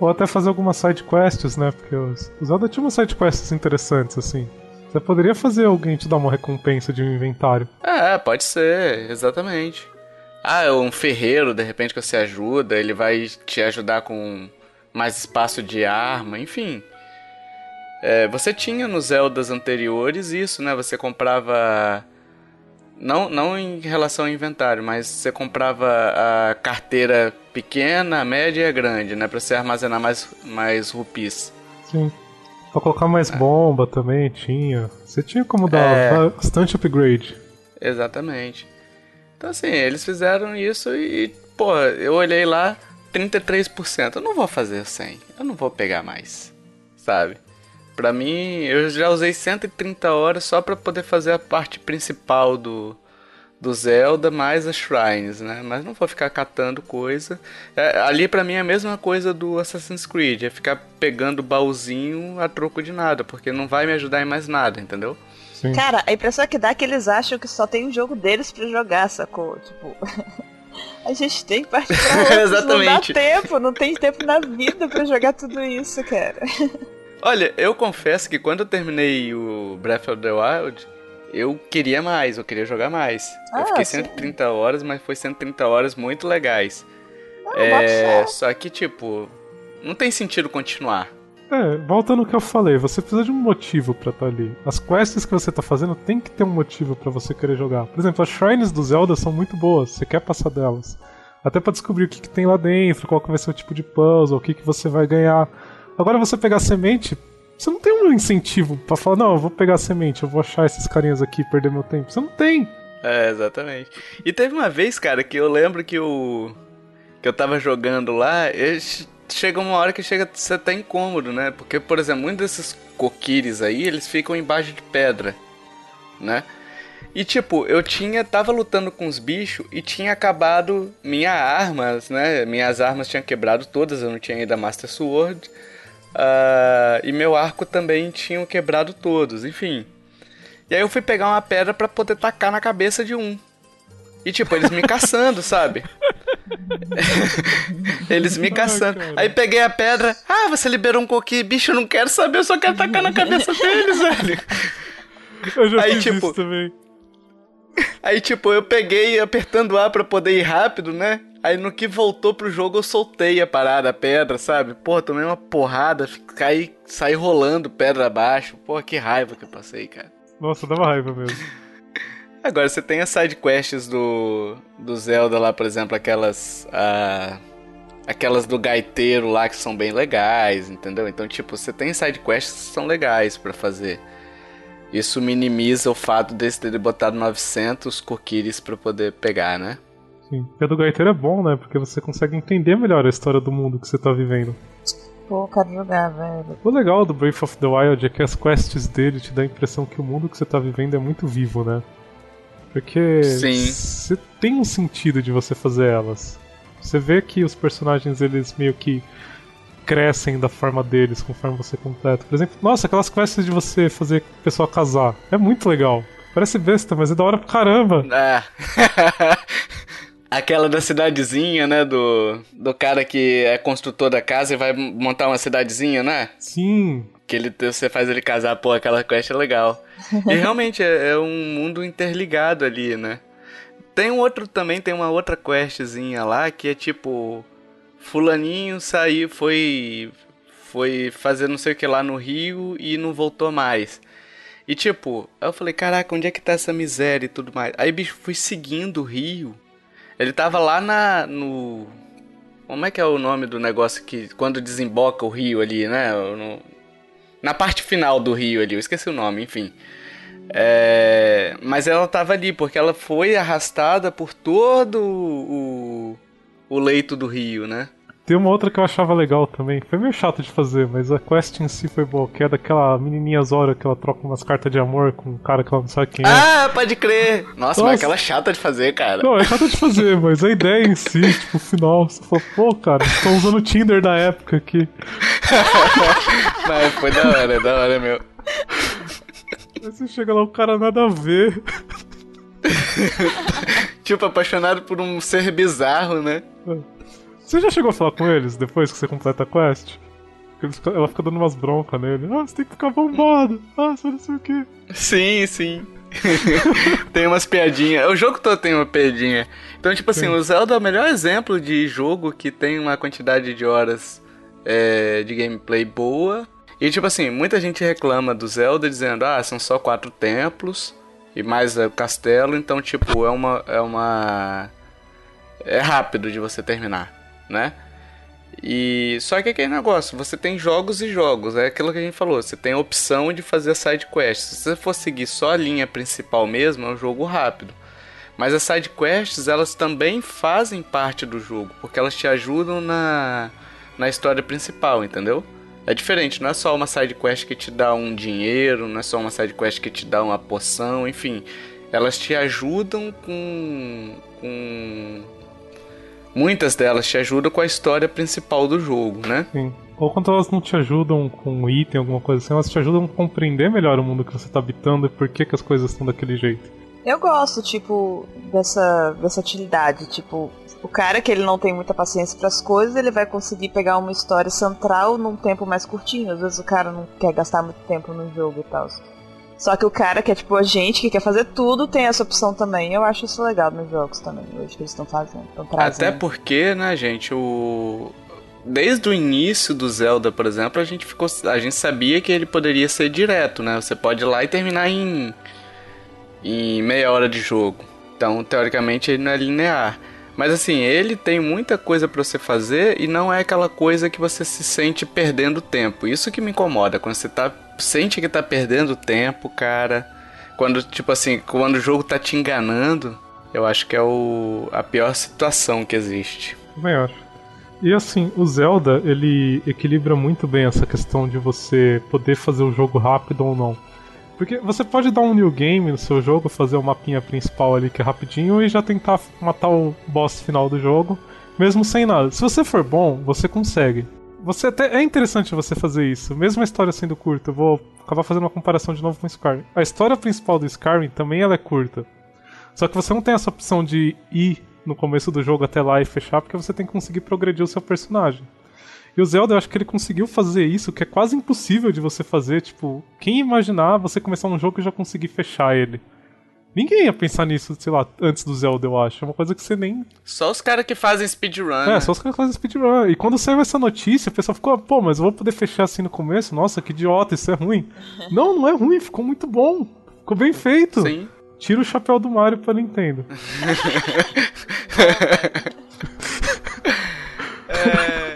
S1: Ou até fazer algumas side quests, né? Porque os, Zelda tinha umas side quests interessantes, assim. Você poderia fazer alguém te dar uma recompensa de um inventário.
S2: É, pode ser, exatamente. Ah, um ferreiro, de repente, que você ajuda, ele vai te ajudar com mais espaço de arma, enfim. É, você tinha nos Zeldas anteriores isso, né? Você comprava. Não, não em relação ao inventário, mas você comprava a carteira pequena, a média e a grande, né? Pra você armazenar mais, mais rupis.
S1: Sim. Pra colocar mais bomba também tinha. Você tinha como dar
S2: É.
S1: bastante upgrade.
S2: Exatamente. Então, assim, eles fizeram isso e, pô, eu olhei lá, 33%. Eu não vou fazer 100. Eu não vou pegar mais. Sabe? Pra mim, eu já usei 130 horas só pra poder fazer a parte principal do, do Zelda, mais as shrines, né? Mas não vou ficar catando coisa. É, ali pra mim é a mesma coisa do Assassin's Creed, é ficar pegando baúzinho a troco de nada, porque não vai me ajudar em mais nada, entendeu?
S1: Sim.
S3: Cara, a impressão que dá é que eles acham que só tem um jogo deles pra jogar, sacou? Tipo. A gente tem que partir pra outros,
S2: Exatamente.
S3: não dá tempo, não tem tempo na vida pra jogar tudo isso, cara.
S2: Olha, eu confesso que quando eu terminei o Breath of the Wild, eu queria mais, eu queria jogar mais.
S3: Ah,
S2: eu fiquei
S3: sim.
S2: 130 horas, mas foi 130 horas muito legais.
S3: Ah,
S2: é, só que tipo, não tem sentido continuar.
S1: É, voltando ao que eu falei, você precisa de um motivo pra estar ali. As quests que você tá fazendo tem que ter um motivo pra você querer jogar. Por exemplo, as shrines do Zelda são muito boas, você quer passar delas. Até pra descobrir o que, que tem lá dentro, qual que vai ser o tipo de puzzle, o que, que você vai ganhar. Agora você pegar semente, você não tem um incentivo pra falar, não, eu vou pegar semente, eu vou achar esses carinhas aqui e perder meu tempo. Você não tem.
S2: É, exatamente. E teve uma vez, cara, que eu lembro que o que eu tava jogando lá, e che- chega uma hora que chega a ser até incômodo, né? Porque, por exemplo, muitos desses coquires aí, eles ficam embaixo de pedra, né? E tipo, eu tinha tava lutando com os bichos e tinha acabado minha armas, né? Minhas armas tinham quebrado todas, eu não tinha ainda Master Sword. Ah, e meu arco também tinham quebrado todos, enfim. E aí eu fui pegar uma pedra pra poder tacar na cabeça de um. E tipo, eles me caçando, sabe? eles me caçando.
S1: cara.
S2: Aí peguei a pedra. Ah, você liberou um coquinho. Bicho, eu não quero saber, eu só quero tacar na cabeça deles, velho.
S1: Eu já
S2: Aí,
S1: fiz
S2: tipo,
S1: isso também.
S2: Aí, tipo, eu peguei apertando A pra poder ir rápido, né? Aí no que voltou pro jogo eu soltei a parada, a pedra, sabe? Pô, tomei uma porrada, caí, saí rolando pedra abaixo. Pô, que raiva que eu passei, cara.
S1: Nossa, dava raiva mesmo.
S2: Agora, você tem as side quests do, do Zelda lá, por exemplo, aquelas. ah, aquelas do gaiteiro lá que são bem legais, entendeu? Então, tipo, você tem side quests que são legais pra fazer. Isso minimiza o fato desse ter botado 900 coquires pra poder pegar, né?
S1: Sim. Porque a do gaiteiro é bom, né? Porque você consegue entender melhor a história do mundo que você tá vivendo.
S3: Pô, quero jogar, velho.
S1: O legal do Breath of the Wild é que as quests dele te dá a impressão que o mundo que você tá vivendo é muito vivo, né? Porque
S2: Sim.
S1: você tem um sentido de você fazer elas. Você vê que os personagens eles meio que crescem da forma deles conforme você completa. Por exemplo, nossa, aquelas quests de você fazer o pessoal casar. É muito legal. Parece besta, mas é da hora pra caramba.
S2: Ah. Aquela da cidadezinha, né? Do, do cara que é construtor da casa e vai montar uma cidadezinha, né?
S1: Sim.
S2: Que ele, você faz ele casar, pô, aquela quest é legal. e realmente é, é, um mundo interligado ali, né? Tem um outro também, tem uma outra questzinha lá que é tipo. Fulaninho saiu, foi. Foi fazer não sei o que lá no Rio e não voltou mais. E tipo, eu falei, caraca, onde é que tá essa miséria e tudo mais? Aí, bicho, fui seguindo o Rio ele tava lá na. no. Como é que é o nome do negócio que. Quando desemboca o rio ali, né? No, na parte final do rio ali, eu esqueci o nome, enfim. É, mas ela tava ali, porque ela foi arrastada por todo o, o leito do rio, né?
S1: Tem uma outra que eu achava legal também. Foi meio chato de fazer, mas a quest em si foi boa. Que é daquela menininha Zora que ela troca umas cartas de amor com um cara que ela não sabe quem é.
S2: Ah, pode crer! Nossa, Nossa. mas aquela chata de fazer, cara.
S1: Não, é chata de fazer, mas a ideia em si, tipo, o final, você fala, pô, cara, estão usando o Tinder da época aqui.
S2: mas foi da hora, da hora, meu.
S1: Aí você chega lá, o cara nada a ver.
S2: tipo, apaixonado por um ser bizarro, né?
S1: Você já chegou a falar com eles depois que você completa a quest? Ela fica dando umas broncas nele. Ah, você tem que ficar bombado. Ah, você não sei o quê.
S2: Sim, sim. tem umas piadinhas. O jogo todo tem uma piadinha. Então, tipo assim, sim. o Zelda é o melhor exemplo de jogo que tem uma quantidade de horas é, de gameplay boa. E, tipo assim, muita gente reclama do Zelda dizendo: ah, são só quatro templos e mais o castelo. Então, tipo, é uma. É uma. É rápido de você terminar né? E só que aquele negócio, você tem jogos e jogos, é aquilo que a gente falou, você tem a opção de fazer side quests. Se você for seguir só a linha principal mesmo, é um jogo rápido. Mas as side quests, elas também fazem parte do jogo, porque elas te ajudam na na história principal, entendeu? É diferente, não é só uma side quest que te dá um dinheiro, não é só uma side quest que te dá uma poção, enfim, elas te ajudam com com muitas delas te ajudam com a história principal do jogo, né?
S1: Sim. Ou quando elas não te ajudam com um item, alguma coisa assim, elas te ajudam a compreender melhor o mundo que você está habitando e por que, que as coisas estão daquele jeito.
S3: Eu gosto, tipo, dessa versatilidade. Tipo, o cara que ele não tem muita paciência para as coisas, ele vai conseguir pegar uma história central num tempo mais curtinho. Às vezes o cara não quer gastar muito tempo no jogo e tal. Só que o cara que é tipo a gente, que quer fazer tudo, tem essa opção também. Eu acho isso legal nos jogos também, hoje que eles estão fazendo.
S2: Até porque, né, gente, o. Desde o início do Zelda, por exemplo, a gente ficou. A gente sabia que ele poderia ser direto, né? Você pode ir lá e terminar em. em meia hora de jogo. Então, teoricamente, ele não é linear. Mas assim, ele tem muita coisa para você fazer e não é aquela coisa que você se sente perdendo tempo. Isso que me incomoda, quando você tá sente que tá perdendo tempo, cara. Quando, tipo assim, quando o jogo tá te enganando, eu acho que é o, a pior situação que existe.
S1: Maior. E assim, o Zelda, ele equilibra muito bem essa questão de você poder fazer o jogo rápido ou não. Porque você pode dar um new game no seu jogo, fazer o mapinha principal ali que é rapidinho e já tentar matar o boss final do jogo, mesmo sem nada. Se você for bom, você consegue. Você até é interessante você fazer isso, mesmo a história sendo curta. Eu vou acabar fazendo uma comparação de novo com Skyrim. A história principal do Skyrim também ela é curta. Só que você não tem essa opção de ir no começo do jogo até lá e fechar, porque você tem que conseguir progredir o seu personagem. E o Zelda, eu acho que ele conseguiu fazer isso, que é quase impossível de você fazer. Tipo, quem imaginar você começar um jogo e já conseguir fechar ele? Ninguém ia pensar nisso, sei lá, antes do Zelda, eu acho. É uma coisa que você nem.
S2: Só os caras que fazem speedrun. É,
S1: né? só os caras que fazem speedrun. E quando saiu essa notícia, o pessoal ficou, pô, mas eu vou poder fechar assim no começo? Nossa, que idiota, isso é ruim. não, não é ruim, ficou muito bom. Ficou bem feito. Sim. Tira o chapéu do Mario pra Nintendo.
S2: é.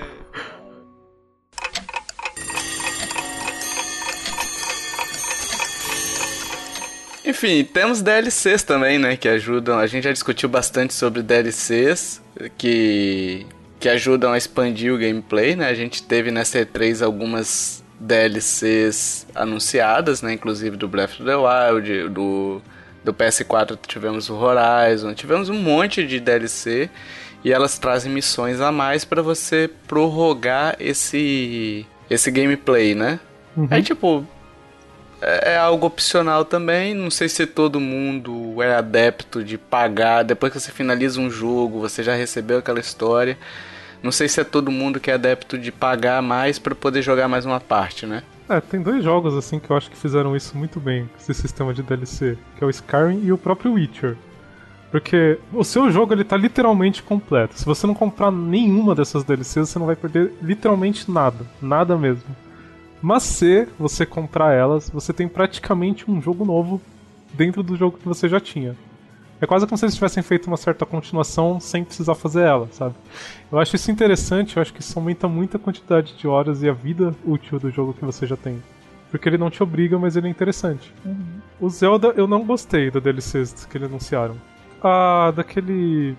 S2: Enfim, temos DLCs também, né, que ajudam. A gente já discutiu bastante sobre DLCs que que ajudam a expandir o gameplay, né? A gente teve nessa E3 algumas DLCs anunciadas, né, inclusive do Breath of the Wild, do do PS4 tivemos o Horizon, tivemos um monte de DLC e elas trazem missões a mais para você prorrogar esse esse gameplay, né? Uhum. Aí tipo, é, é algo opcional também. Não sei se todo mundo é adepto de pagar. Depois que você finaliza um jogo, você já recebeu aquela história. Não sei se é todo mundo que é adepto de pagar mais para poder jogar mais uma parte, né?
S1: É, tem dois jogos assim que eu acho que fizeram isso muito bem, esse sistema de DLC, que é o Skyrim e o próprio Witcher. Porque o seu jogo ele tá literalmente completo. Se você não comprar nenhuma dessas DLCs, você não vai perder literalmente nada, nada mesmo. Mas se você comprar elas, você tem praticamente um jogo novo dentro do jogo que você já tinha. É quase como se eles tivessem feito uma certa continuação sem precisar fazer ela, sabe? Eu acho isso interessante, eu acho que isso aumenta muito a quantidade de horas e a vida útil do jogo que você já tem. Porque ele não te obriga, mas ele é interessante. Uhum. O Zelda, eu não gostei da DLCs que eles anunciaram. Ah, daquele.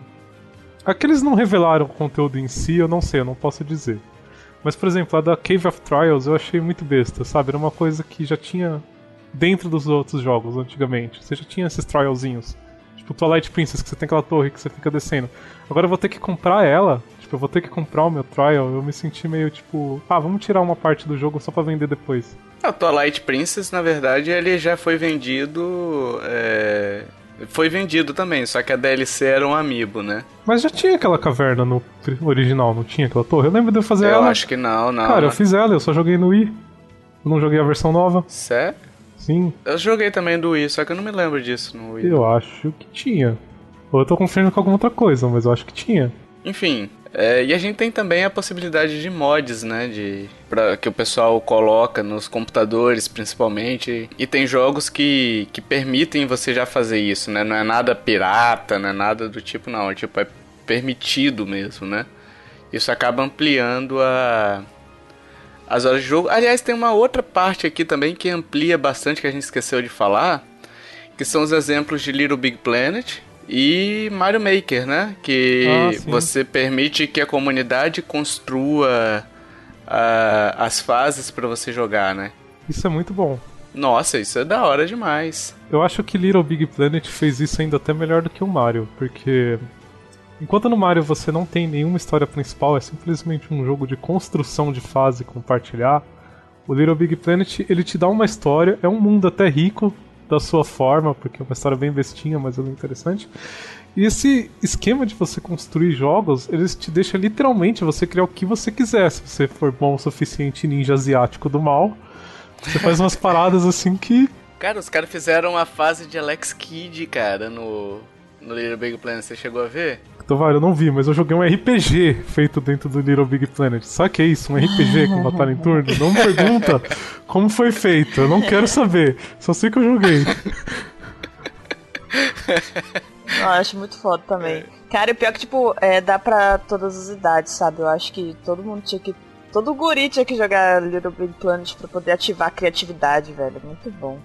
S1: Aqueles não revelaram o conteúdo em si, eu não sei, eu não posso dizer. Mas, por exemplo, a da Cave of Trials eu achei muito besta, sabe? Era uma coisa que já tinha dentro dos outros jogos antigamente. Você já tinha esses trialzinhos. Tipo, Twilight Princess, que você tem aquela torre que você fica descendo. Agora eu vou ter que comprar ela. Tipo, eu vou ter que comprar o meu trial. Eu me senti meio tipo, ah, vamos tirar uma parte do jogo só pra vender depois.
S2: O Twilight Princess, na verdade, ele já foi vendido. É... Foi vendido também, só que a DLC era um amiibo, né?
S1: Mas já tinha aquela caverna no original, não tinha aquela torre? Eu lembro de eu fazer
S2: eu
S1: ela.
S2: Eu acho que não, não.
S1: Cara, eu fiz ela, eu só joguei no Wii. Eu não joguei a versão nova.
S2: Sério?
S1: Sim.
S2: Eu joguei também do Wii, só que eu não me lembro disso no Wii.
S1: Eu acho que tinha. Ou eu tô confundindo com alguma outra coisa, mas eu acho que tinha.
S2: Enfim, é, e a gente tem também a possibilidade de mods, né? De, pra, que o pessoal coloca nos computadores, principalmente. E tem jogos que, que permitem você já fazer isso, né? Não é nada pirata, não é nada do tipo, não. É, tipo, é permitido mesmo, né? Isso acaba ampliando a, as horas de jogo. Aliás, tem uma outra parte aqui também que amplia bastante, que a gente esqueceu de falar, que são os exemplos de Little Big Planet e Mario Maker, né? Que ah, você permite que a comunidade construa uh, as fases para você jogar, né?
S1: Isso é muito bom.
S2: Nossa, isso é da hora demais.
S1: Eu acho que Little Big Planet fez isso ainda até melhor do que o Mario, porque Enquanto no Mario você não tem nenhuma história principal, é simplesmente um jogo de construção de fase compartilhar. O Little Big Planet ele te dá uma história, é um mundo até rico da sua forma, porque é uma história bem bestinha, mas é interessante. E esse esquema de você construir jogos, eles te deixa literalmente você criar o que você quiser. Se você for bom o suficiente ninja asiático do mal, você faz umas paradas assim que.
S2: Cara, os caras fizeram uma fase de Alex Kidd, cara, no, no Little Big Planet. Você chegou a ver?
S1: Tovar, eu não vi, mas eu joguei um RPG feito dentro do Little Big Planet. Sabe que é isso? Um RPG com batalha em turno? Não me pergunta como foi feito, eu não quero saber. Só sei que eu joguei.
S3: Eu acho muito foda também. Cara, o pior é que, tipo, é, dá pra todas as idades, sabe? Eu acho que todo mundo tinha que. Todo guri tinha que jogar Little Big Planet pra poder ativar a criatividade, velho. Muito bom.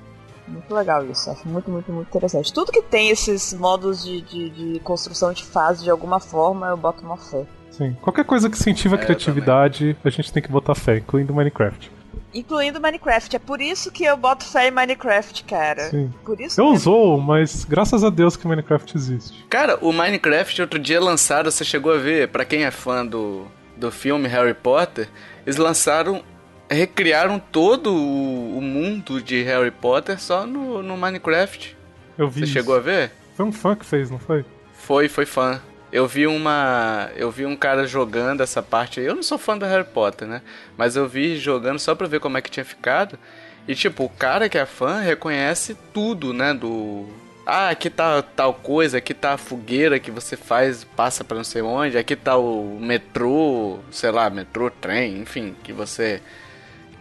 S3: Muito legal isso, acho muito, muito, muito interessante. Tudo que tem esses modos de, de, de construção de fase de alguma forma, eu boto uma fé.
S1: Sim, qualquer coisa que incentiva a é, criatividade, a gente tem que botar fé, incluindo Minecraft.
S3: Incluindo Minecraft. É por isso que eu boto fé em Minecraft, cara. Sim. Por isso
S1: eu usou, mas graças a Deus que Minecraft existe.
S2: Cara, o Minecraft outro dia lançaram, você chegou a ver, para quem é fã do, do filme Harry Potter, eles lançaram recriaram todo o, mundo de Harry Potter só no, no Minecraft.
S1: Eu vi.
S2: Você
S1: isso.
S2: chegou a ver?
S1: Foi um fã que fez, não foi?
S2: Foi, foi fã. Eu vi uma. Eu vi um cara jogando essa parte aí. Eu não sou fã do Harry Potter, né? Mas eu vi jogando só pra ver como é que tinha ficado. E tipo, o cara que é fã reconhece tudo, né? Do. Ah, aqui tá tal coisa, aqui tá a fogueira que você faz, passa pra não sei onde, aqui tá o metrô, sei lá, metrô, trem, enfim, que você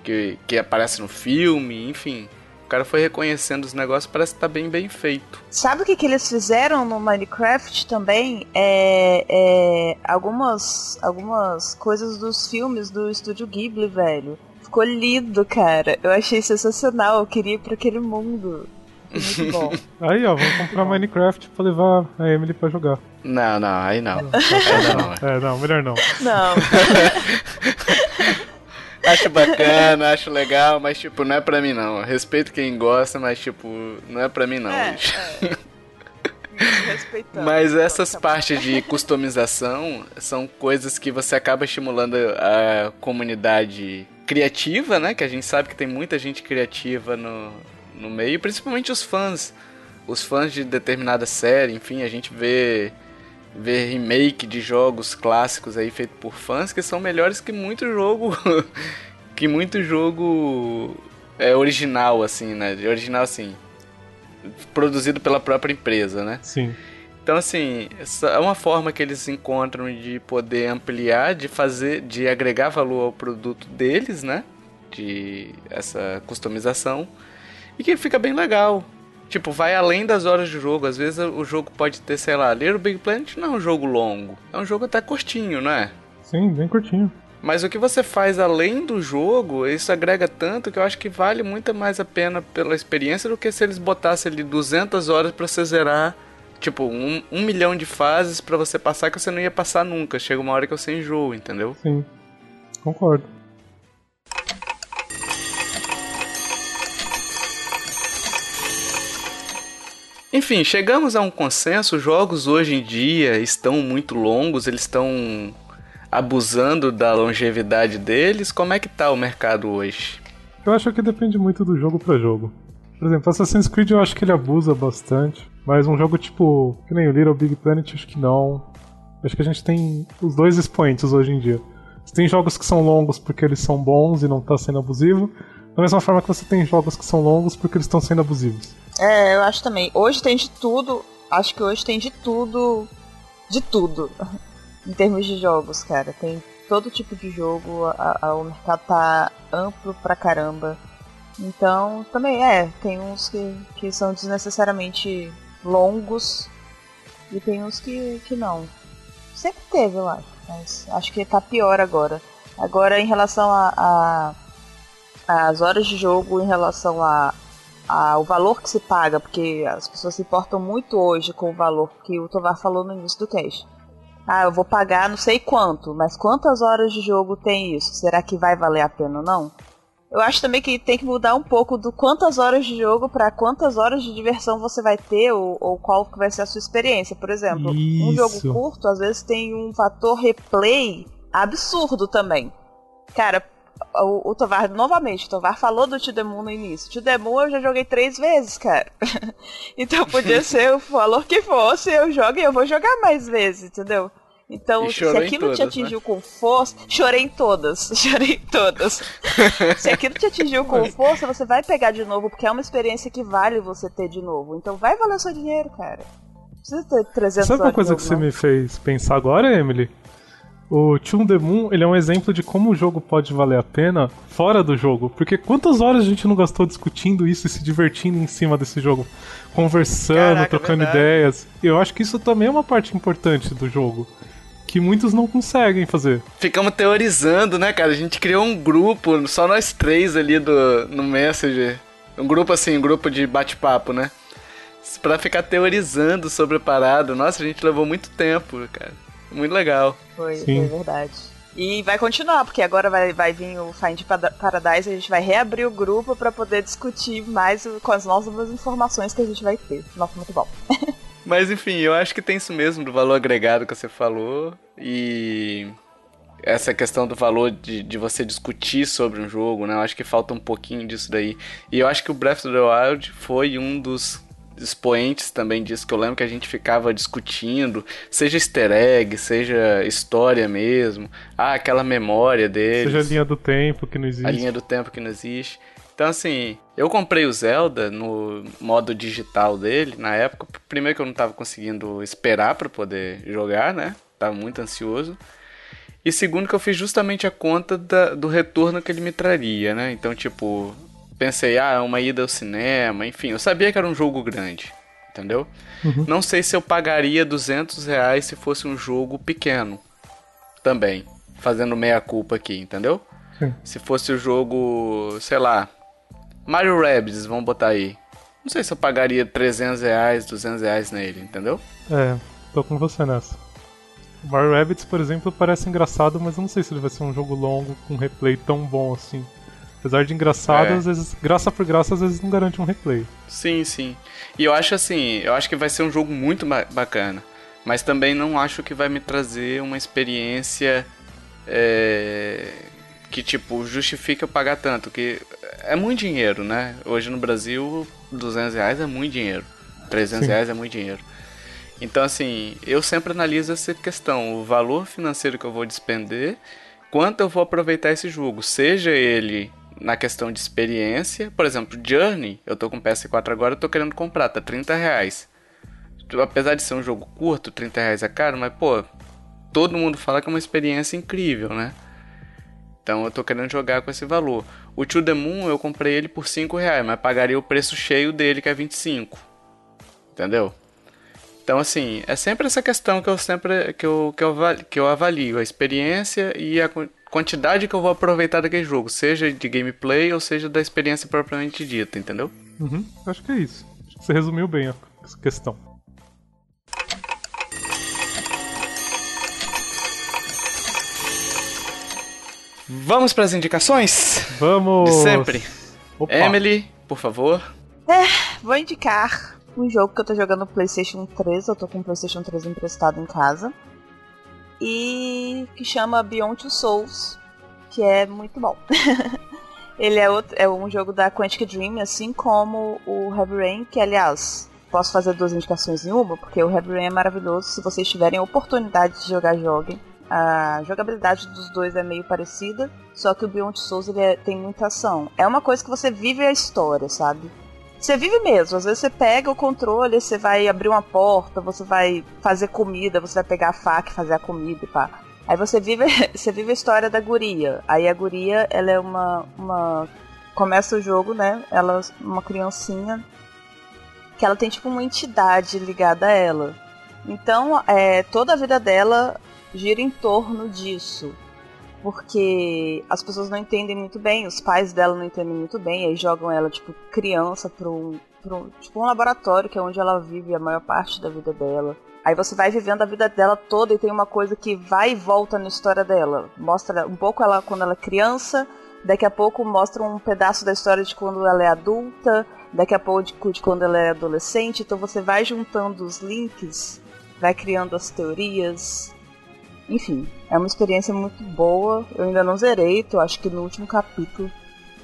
S2: que, que aparece no filme, enfim. O cara foi reconhecendo os negócios, parece que tá bem bem feito.
S3: Sabe o que, que eles fizeram no Minecraft também? É, é, algumas, algumas coisas dos filmes do estúdio Ghibli, velho. Ficou lindo, cara. Eu achei sensacional. Eu queria ir pra aquele mundo. Muito bom.
S1: Aí, ó, vamos comprar Minecraft pra levar a Emily pra jogar.
S2: Não, não, aí não.
S1: não. É, não, melhor não.
S3: Não.
S2: acho bacana, acho legal, mas tipo, não é pra mim não. Respeito quem gosta, mas tipo, não é pra mim não. É, é. Mas essas partes de customização são coisas que você acaba estimulando a comunidade criativa, né? Que a gente sabe que tem muita gente criativa no, no meio, principalmente os fãs. Os fãs de determinada série, enfim, a gente vê, vê remake de jogos clássicos aí feito por fãs que são melhores que muito jogo. que muito jogo é original, assim, né? Original assim. Produzido pela própria empresa, né?
S1: Sim.
S2: Então, assim, essa é uma forma que eles encontram de poder ampliar, de fazer, de agregar valor ao produto deles, né? De essa customização. E que fica bem legal. Tipo, vai além das horas de jogo. Às vezes o jogo pode ter, sei lá, Little Big Planet não é um jogo longo. É um jogo até curtinho, não é?
S1: Sim, bem curtinho.
S2: Mas o que você faz além do jogo, isso agrega tanto que eu acho que vale muito mais a pena pela experiência do que se eles botassem ali 200 horas para você zerar tipo, um, um milhão de fases para você passar que você não ia passar nunca. Chega uma hora que você enjoa, entendeu?
S1: Sim, concordo.
S2: Enfim, chegamos a um consenso. Jogos hoje em dia estão muito longos, eles estão abusando da longevidade deles. Como é que tá o mercado hoje?
S1: Eu acho que depende muito do jogo para jogo. Por exemplo, Assassin's Creed eu acho que ele abusa bastante. Mas um jogo tipo, que nem o Little Big Planet, acho que não. Acho que a gente tem os dois expoentes hoje em dia. Você tem jogos que são longos porque eles são bons e não está sendo abusivo. Da mesma forma que você tem jogos que são longos porque eles estão sendo abusivos.
S3: É, eu acho também. Hoje tem de tudo. Acho que hoje tem de tudo. De tudo. em termos de jogos, cara. Tem todo tipo de jogo. A, a, o mercado tá amplo pra caramba. Então, também é. Tem uns que, que são desnecessariamente longos e tem uns que, que não. Sempre teve, eu acho, mas acho que tá pior agora. Agora, em relação a, a as horas de jogo, em relação a, a, o valor que se paga, porque as pessoas se importam muito hoje com o valor que o Tovar falou no início do cast. Ah, eu vou pagar não sei quanto, mas quantas horas de jogo tem isso? Será que vai valer a pena ou não? Eu acho também que tem que mudar um pouco do quantas horas de jogo para quantas horas de diversão você vai ter ou, ou, qual que vai ser a sua experiência. Por exemplo, Isso. um jogo curto às vezes tem um fator replay absurdo também. Cara, o, o Tovar, novamente, o Tovar falou do Moon no início. Moon eu já joguei três vezes, cara. então podia ser o valor que fosse, eu jogo e eu vou jogar mais vezes, entendeu? Então, se aquilo todas, te atingiu né? com força. Chorei em todas. Chorei em todas. se aquilo te atingiu com força, você vai pegar de novo, porque é uma experiência que vale você ter de novo. Então vai valer o seu dinheiro, cara. Não precisa ter 300
S1: Sabe uma coisa que você me fez pensar agora, Emily? O Tune the Moon, ele é um exemplo de como o jogo pode valer a pena fora do jogo. Porque quantas horas a gente não gastou discutindo isso e se divertindo em cima desse jogo? Conversando, Caraca, trocando ideias. Eu acho que isso também é uma parte importante do jogo que muitos não conseguem fazer.
S2: Ficamos teorizando, né, cara? A gente criou um grupo, só nós três ali do, no Messenger. Um grupo assim, um grupo de bate-papo, né? Pra ficar teorizando sobre a parada. Nossa, a gente levou muito tempo, cara. Muito legal.
S3: Foi, Sim. foi verdade. E vai continuar, porque agora vai, vai vir o Find Paradise, a gente vai reabrir o grupo para poder discutir mais com as novas informações que a gente vai ter. Nossa, muito bom.
S2: Mas enfim, eu acho que tem isso mesmo do valor agregado que você falou. E essa questão do valor de, de você discutir sobre um jogo, né? Eu acho que falta um pouquinho disso daí. E eu acho que o Breath of the Wild foi um dos expoentes também disso, que eu lembro que a gente ficava discutindo, seja easter egg, seja história mesmo, ah, aquela memória deles.
S1: Seja a linha do tempo que não existe.
S2: A linha do tempo que não existe. Então, assim, eu comprei o Zelda no modo digital dele na época. Primeiro que eu não tava conseguindo esperar para poder jogar, né? Tava muito ansioso. E segundo que eu fiz justamente a conta da, do retorno que ele me traria, né? Então, tipo, pensei, ah, uma ida ao cinema, enfim, eu sabia que era um jogo grande, entendeu? Uhum. Não sei se eu pagaria 200 reais se fosse um jogo pequeno, também, fazendo meia culpa aqui, entendeu? Sim. Se fosse o jogo, sei lá, Mario Rabbids, vamos botar aí. Não sei se eu pagaria 300 reais, 200 reais nele, entendeu?
S1: É, tô com você nessa. O Mario Rabbids, por exemplo, parece engraçado, mas eu não sei se ele vai ser um jogo longo com um replay tão bom assim. Apesar de engraçado, é. às vezes, graça por graça, às vezes não garante um replay.
S2: Sim, sim. E eu acho assim, eu acho que vai ser um jogo muito bacana. Mas também não acho que vai me trazer uma experiência é, que, tipo, justifica pagar tanto, que é muito dinheiro, né? Hoje no Brasil, 200 reais é muito dinheiro. 300 Sim. reais é muito dinheiro. Então, assim, eu sempre analiso essa questão, o valor financeiro que eu vou despender, quanto eu vou aproveitar esse jogo, seja ele na questão de experiência, por exemplo, Journey, eu tô com PS4 agora, eu tô querendo comprar, tá 30 reais. Apesar de ser um jogo curto, 30 reais é caro, mas, pô, todo mundo fala que é uma experiência incrível, né? Então eu tô querendo jogar com esse valor. O To The Moon eu comprei ele por 5 reais, mas pagaria o preço cheio dele, que é 25. Entendeu? Então, assim, é sempre essa questão que eu sempre que eu, que eu, que eu avalio, a experiência e a quantidade que eu vou aproveitar daquele jogo, seja de gameplay ou seja da experiência propriamente dita, entendeu?
S1: Uhum, acho que é isso. Acho que você resumiu bem a questão.
S2: Vamos para as indicações?
S1: Vamos!
S2: De sempre. Opa. Emily, por favor.
S3: É, vou indicar um jogo que eu tô jogando no PlayStation 3. Eu tô com o PlayStation 3 emprestado em casa. E que chama Beyond Two Souls, que é muito bom. Ele é, outro, é um jogo da Quantic Dream, assim como o Heavy Rain, que aliás, posso fazer duas indicações em uma, porque o Heavy Rain é maravilhoso. Se vocês tiverem oportunidade de jogar, joguem. A jogabilidade dos dois é meio parecida, só que o Beyond Souls ele é, tem muita ação. É uma coisa que você vive a história, sabe? Você vive mesmo. Às vezes você pega o controle, você vai abrir uma porta, você vai fazer comida, você vai pegar a faca e fazer a comida e pá. Aí você vive, você vive a história da guria. Aí a guria, ela é uma, uma começa o jogo, né? Ela é uma criancinha que ela tem tipo uma entidade ligada a ela. Então, é, toda a vida dela gira em torno disso. Porque as pessoas não entendem muito bem, os pais dela não entendem muito bem, aí jogam ela, tipo, criança pra um, um, tipo, um laboratório que é onde ela vive a maior parte da vida dela. Aí você vai vivendo a vida dela toda e tem uma coisa que vai e volta na história dela. Mostra um pouco ela quando ela é criança, daqui a pouco mostra um pedaço da história de quando ela é adulta, daqui a pouco de quando ela é adolescente. Então você vai juntando os links, vai criando as teorias, enfim, é uma experiência muito boa. Eu ainda não zerei, tô acho que no último capítulo.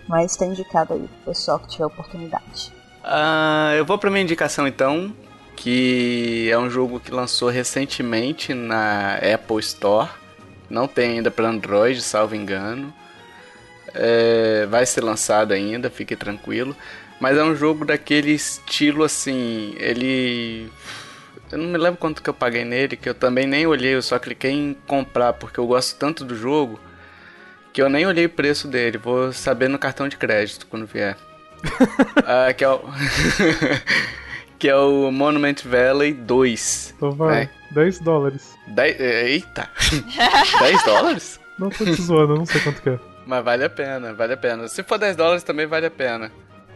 S3: Mas tá indicado aí pro pessoal que tiver oportunidade.
S2: Uh, eu vou pra minha indicação então, que é um jogo que lançou recentemente na Apple Store. Não tem ainda para Android, salvo engano. É, vai ser lançado ainda, fique tranquilo. Mas é um jogo daquele estilo assim. Ele eu não me lembro quanto que eu paguei nele, que eu também nem olhei, eu só cliquei em comprar porque eu gosto tanto do jogo que eu nem olhei o preço dele. Vou saber no cartão de crédito quando vier. ah, que é o que é o Monument Valley 2.
S1: Então vai, né? 10 dólares.
S2: 10, eita! 10 dólares?
S1: Não tô te zoando, eu não sei quanto que é.
S2: Mas vale a pena, vale a pena. Se for 10 dólares também vale a pena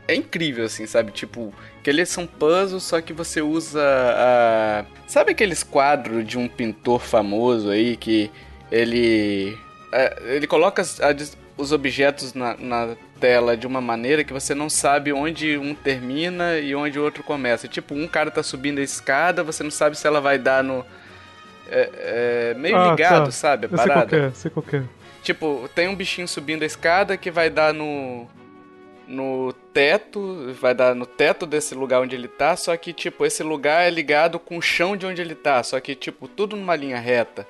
S2: é incrível, assim, sabe? Tipo, que eles são puzzles, só que você usa a. Sabe aqueles quadros de um pintor famoso aí que ele. É, ele coloca os objetos na, na, tela de uma maneira que você não sabe onde um termina e onde o outro começa. Tipo, um cara tá subindo a escada, você não sabe se ela vai dar no. É, é meio ah, ligado, tá. sabe? A
S1: Eu
S2: parada.
S1: Sei qualquer, sei qualquer.
S2: Tipo, tem um bichinho subindo a escada que vai dar no no teto, vai dar no teto desse lugar onde ele tá, só que tipo, esse lugar é ligado com o chão de onde ele tá, só que tipo, tudo numa linha reta.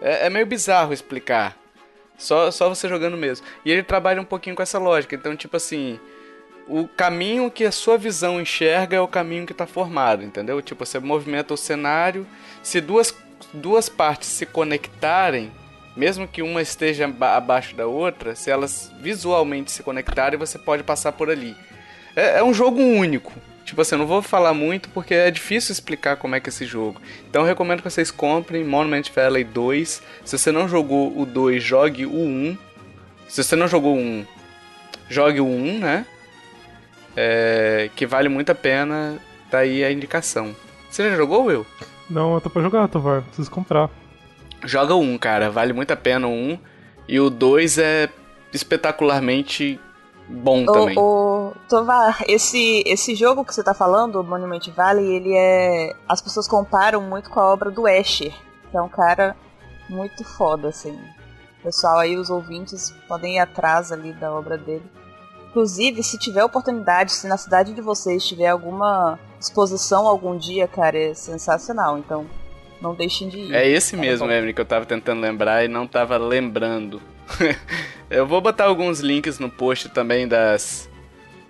S2: É, é meio bizarro explicar. Só, só você jogando mesmo. E ele trabalha um pouquinho com essa lógica, então tipo assim, o caminho que a sua visão enxerga é o caminho que está formado, entendeu? Tipo, você movimenta o cenário, se duas, duas partes se conectarem, mesmo que uma esteja abaixo da outra, se elas visualmente se conectarem, você pode passar por ali. É, é um jogo único. Tipo assim, eu não vou falar muito porque é difícil explicar como é que é esse jogo. Então eu recomendo que vocês comprem Monument Valley 2. Se você não jogou o 2, jogue o 1. Se você não jogou o 1, jogue o 1, né? É, que vale muito a pena. Tá aí a indicação. Você já jogou, Will?
S1: Não, eu tô pra jogar, Tovar. Preciso comprar.
S2: Joga o 1, cara, vale muito a pena o 1. E o 2 é espetacularmente bom o, também.
S3: O, Tovar, esse, esse jogo que você tá falando, o Monument Valley, ele é. As pessoas comparam muito com a obra do Escher, que é um cara muito foda, assim. pessoal aí, os ouvintes, podem ir atrás ali da obra dele. Inclusive, se tiver oportunidade, se na cidade de vocês tiver alguma exposição algum dia, cara, é sensacional. Então, não deixem de ir.
S2: É esse mesmo, Evelyn, que eu tava tentando lembrar e não tava lembrando. eu vou botar alguns links no post também das,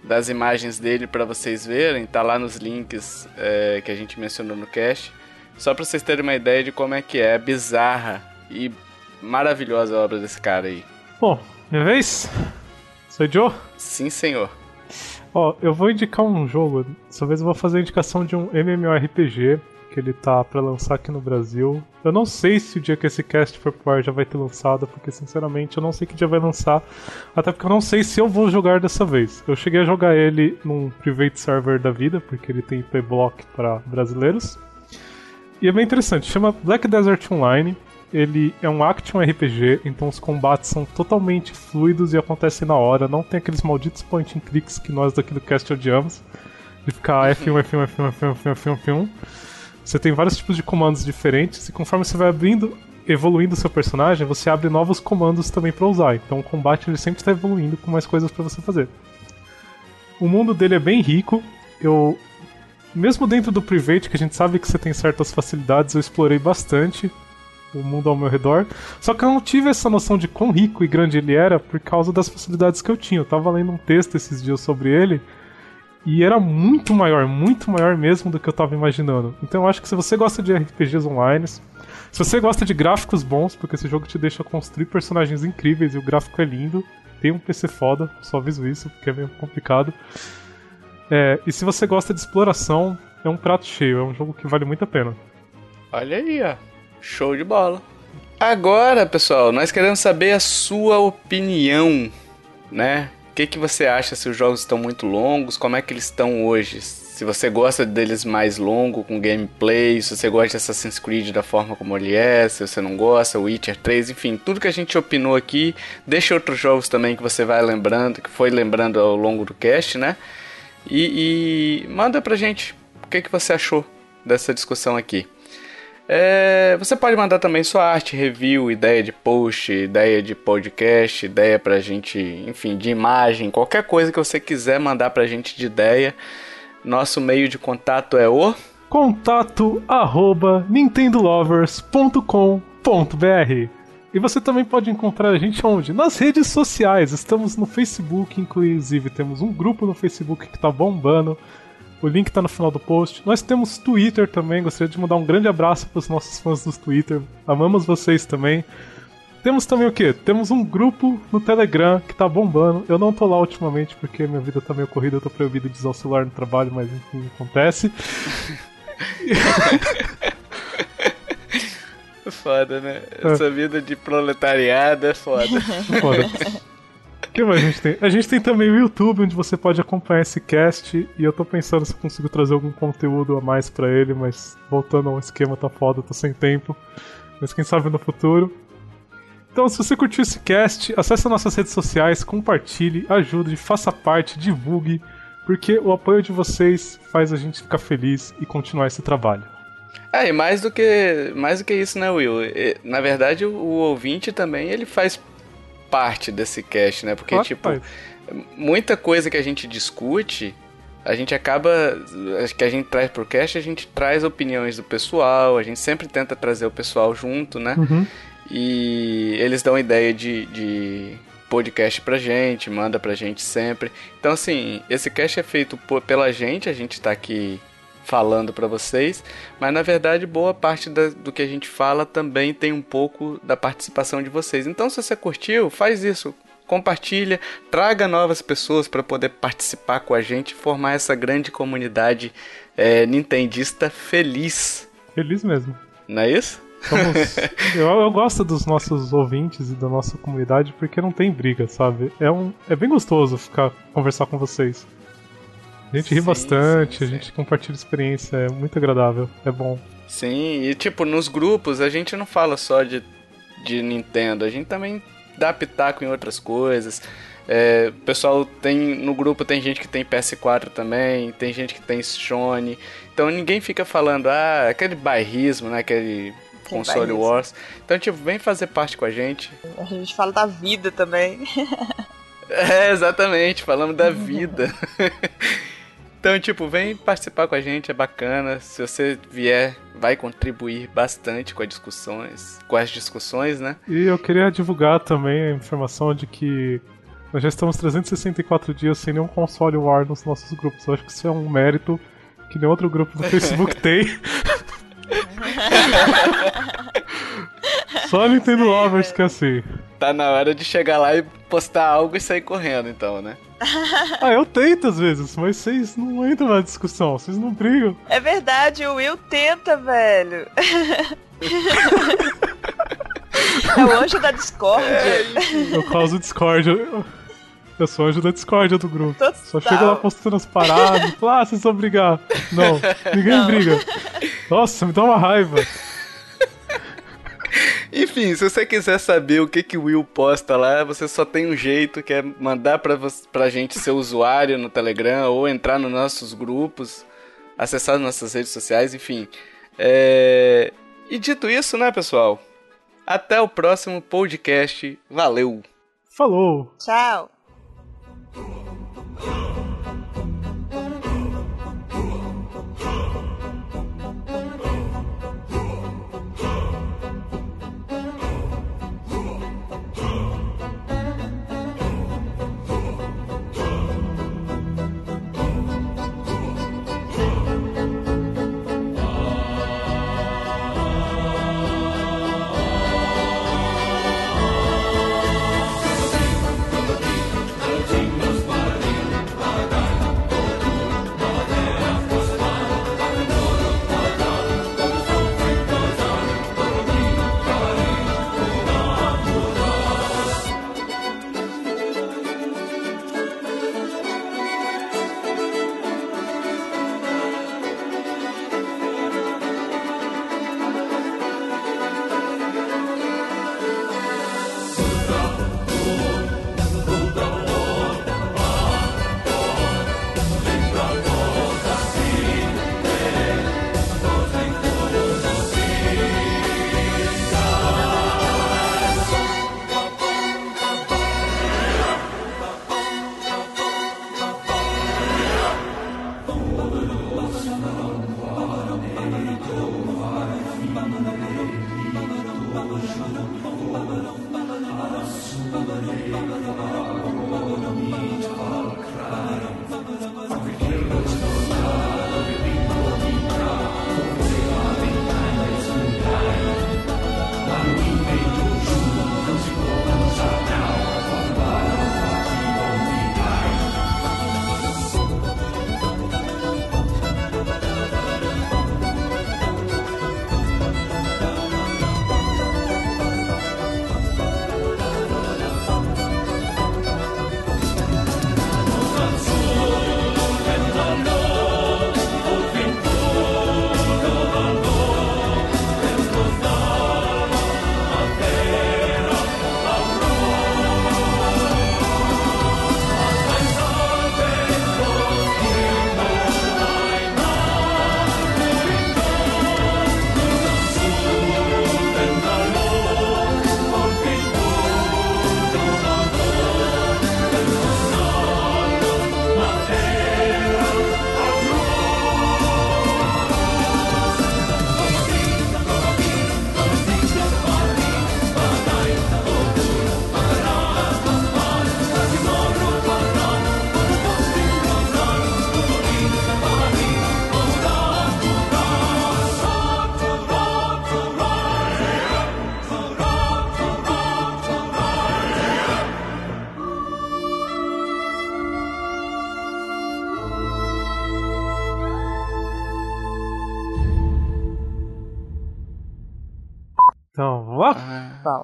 S2: das imagens dele para vocês verem. Tá lá nos links é, que a gente mencionou no cast. Só pra vocês terem uma ideia de como é que é bizarra e maravilhosa a obra desse cara aí.
S1: Bom, minha vez? Sou Joe?
S2: Sim, senhor.
S1: Ó, eu vou indicar um jogo. Dessa vez eu vou fazer a indicação de um MMORPG que ele tá para lançar aqui no Brasil. Eu não sei se o dia que esse cast for pro ar já vai ter lançado, porque sinceramente eu não sei que dia vai lançar, até porque eu não sei se eu vou jogar dessa vez. Eu cheguei a jogar ele num private server da vida, porque ele tem IP block para brasileiros. E é bem interessante, chama Black Desert Online. Ele é um action RPG, então os combates são totalmente fluidos e acontecem na hora, não tem aqueles malditos point and clicks que nós daqui do cast odiamos, de ficar F1, F1, F1, F1, F1, F1, F1. Você tem vários tipos de comandos diferentes e conforme você vai abrindo, evoluindo o seu personagem, você abre novos comandos também para usar. Então o combate ele sempre está evoluindo com mais coisas para você fazer. O mundo dele é bem rico. Eu mesmo dentro do private, que a gente sabe que você tem certas facilidades, eu explorei bastante o mundo ao meu redor. Só que eu não tive essa noção de quão rico e grande ele era por causa das facilidades que eu tinha. Eu tava lendo um texto esses dias sobre ele e era muito maior, muito maior mesmo do que eu tava imaginando. Então eu acho que se você gosta de RPGs online, se você gosta de gráficos bons, porque esse jogo te deixa construir personagens incríveis e o gráfico é lindo, tem um PC foda, só aviso isso, porque é meio complicado. É, e se você gosta de exploração, é um prato cheio, é um jogo que vale muito a pena.
S2: Olha aí, ó. Show de bola. Agora, pessoal, nós queremos saber a sua opinião, né? Que, que você acha se os jogos estão muito longos? Como é que eles estão hoje? Se você gosta deles mais longo, com gameplay, se você gosta de Assassin's Creed da forma como ele é, se você não gosta, Witcher 3, enfim, tudo que a gente opinou aqui. Deixa outros jogos também que você vai lembrando, que foi lembrando ao longo do cast, né? E, e manda pra gente o que, que você achou dessa discussão aqui. É, você pode mandar também sua arte, review, ideia de post, ideia de podcast, ideia pra gente, enfim, de imagem, qualquer coisa que você quiser mandar pra gente de ideia. Nosso meio de contato é o
S1: contato arroba nintendolovers.com.br E você também pode encontrar a gente onde? Nas redes sociais. Estamos no Facebook, inclusive temos um grupo no Facebook que tá bombando. O link tá no final do post. Nós temos Twitter também. Gostaria de mandar um grande abraço para os nossos fãs do Twitter. Amamos vocês também. Temos também o quê? Temos um grupo no Telegram que tá bombando. Eu não tô lá ultimamente porque minha vida tá meio corrida, eu tô proibido de usar o celular no trabalho, mas enfim, acontece.
S2: foda, né? Essa é. vida de proletariado é foda. foda.
S1: Que mais a gente tem? A gente tem também o YouTube, onde você pode acompanhar esse cast. E eu tô pensando se eu consigo trazer algum conteúdo a mais para ele, mas voltando ao esquema, tá foda, tô sem tempo. Mas quem sabe no futuro. Então, se você curtiu esse cast, acesse nossas redes sociais, compartilhe, ajude, faça parte, divulgue, porque o apoio de vocês faz a gente ficar feliz e continuar esse trabalho.
S2: É, e mais do que, mais do que isso, né, Will? Na verdade, o, o ouvinte também ele faz parte desse cast, né? Porque, tipo, muita coisa que a gente discute, a gente acaba. Acho que a gente traz pro cast, a gente traz opiniões do pessoal, a gente sempre tenta trazer o pessoal junto, né? Uhum. E eles dão ideia de, de podcast pra gente, manda pra gente sempre. Então, assim, esse cast é feito por, pela gente, a gente tá aqui falando para vocês, mas na verdade boa parte da, do que a gente fala também tem um pouco da participação de vocês. Então, se você curtiu, faz isso, compartilha, traga novas pessoas para poder participar com a gente, formar essa grande comunidade é, nintendista feliz.
S1: Feliz mesmo.
S2: Não é isso?
S1: Somos... eu, eu, gosto dos nossos ouvintes e da nossa comunidade porque não tem briga, sabe? É, um, é bem gostoso ficar conversar com vocês. A gente sim, ri bastante, sim, sim. a gente compartilha experiência, é muito agradável, é bom.
S2: Sim, e tipo, nos grupos a gente não fala só de, de Nintendo, a gente também dá pitaco em outras coisas. É, o pessoal tem. No grupo tem gente que tem PS4 também, tem gente que tem Sony. Então ninguém fica falando, ah, aquele bairrismo, né? Aquele Console Wars. Então, tipo, vem fazer parte com a gente.
S3: A gente fala da vida também.
S2: é, exatamente, falamos da vida. Então, tipo, vem participar com a gente, é bacana. Se você vier, vai contribuir bastante com as discussões, com as discussões, né?
S1: E eu queria divulgar também a informação de que nós já estamos 364 dias sem nenhum console war nos nossos grupos. Eu acho que isso é um mérito que nenhum outro grupo do Facebook tem. Só a Nintendo Lovers que é assim.
S2: Tá na hora de chegar lá e postar algo e sair correndo, então, né?
S1: ah, eu tento às vezes, mas vocês não entram na discussão, vocês não brigam.
S3: É verdade, o Will tenta, velho. é o anjo da discórdia. É,
S1: eu causo discórdia. Eu sou anjo da discórdia do grupo. Total. Só chega lá postando as paradas, fala, ah, vocês vão brigar. Não, ninguém não. briga. Nossa, me dá uma raiva.
S2: Enfim, se você quiser saber o que, que o Will posta lá, você só tem um jeito, que é mandar pra, você, pra gente seu usuário no Telegram ou entrar nos nossos grupos, acessar nossas redes sociais, enfim. É... E dito isso, né, pessoal? Até o próximo podcast. Valeu!
S1: Falou!
S3: Tchau!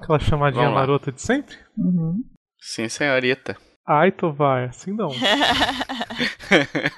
S1: Aquela chamadinha marota de sempre?
S3: Uhum.
S2: Sim, senhorita.
S1: Ai, tu vai, assim não.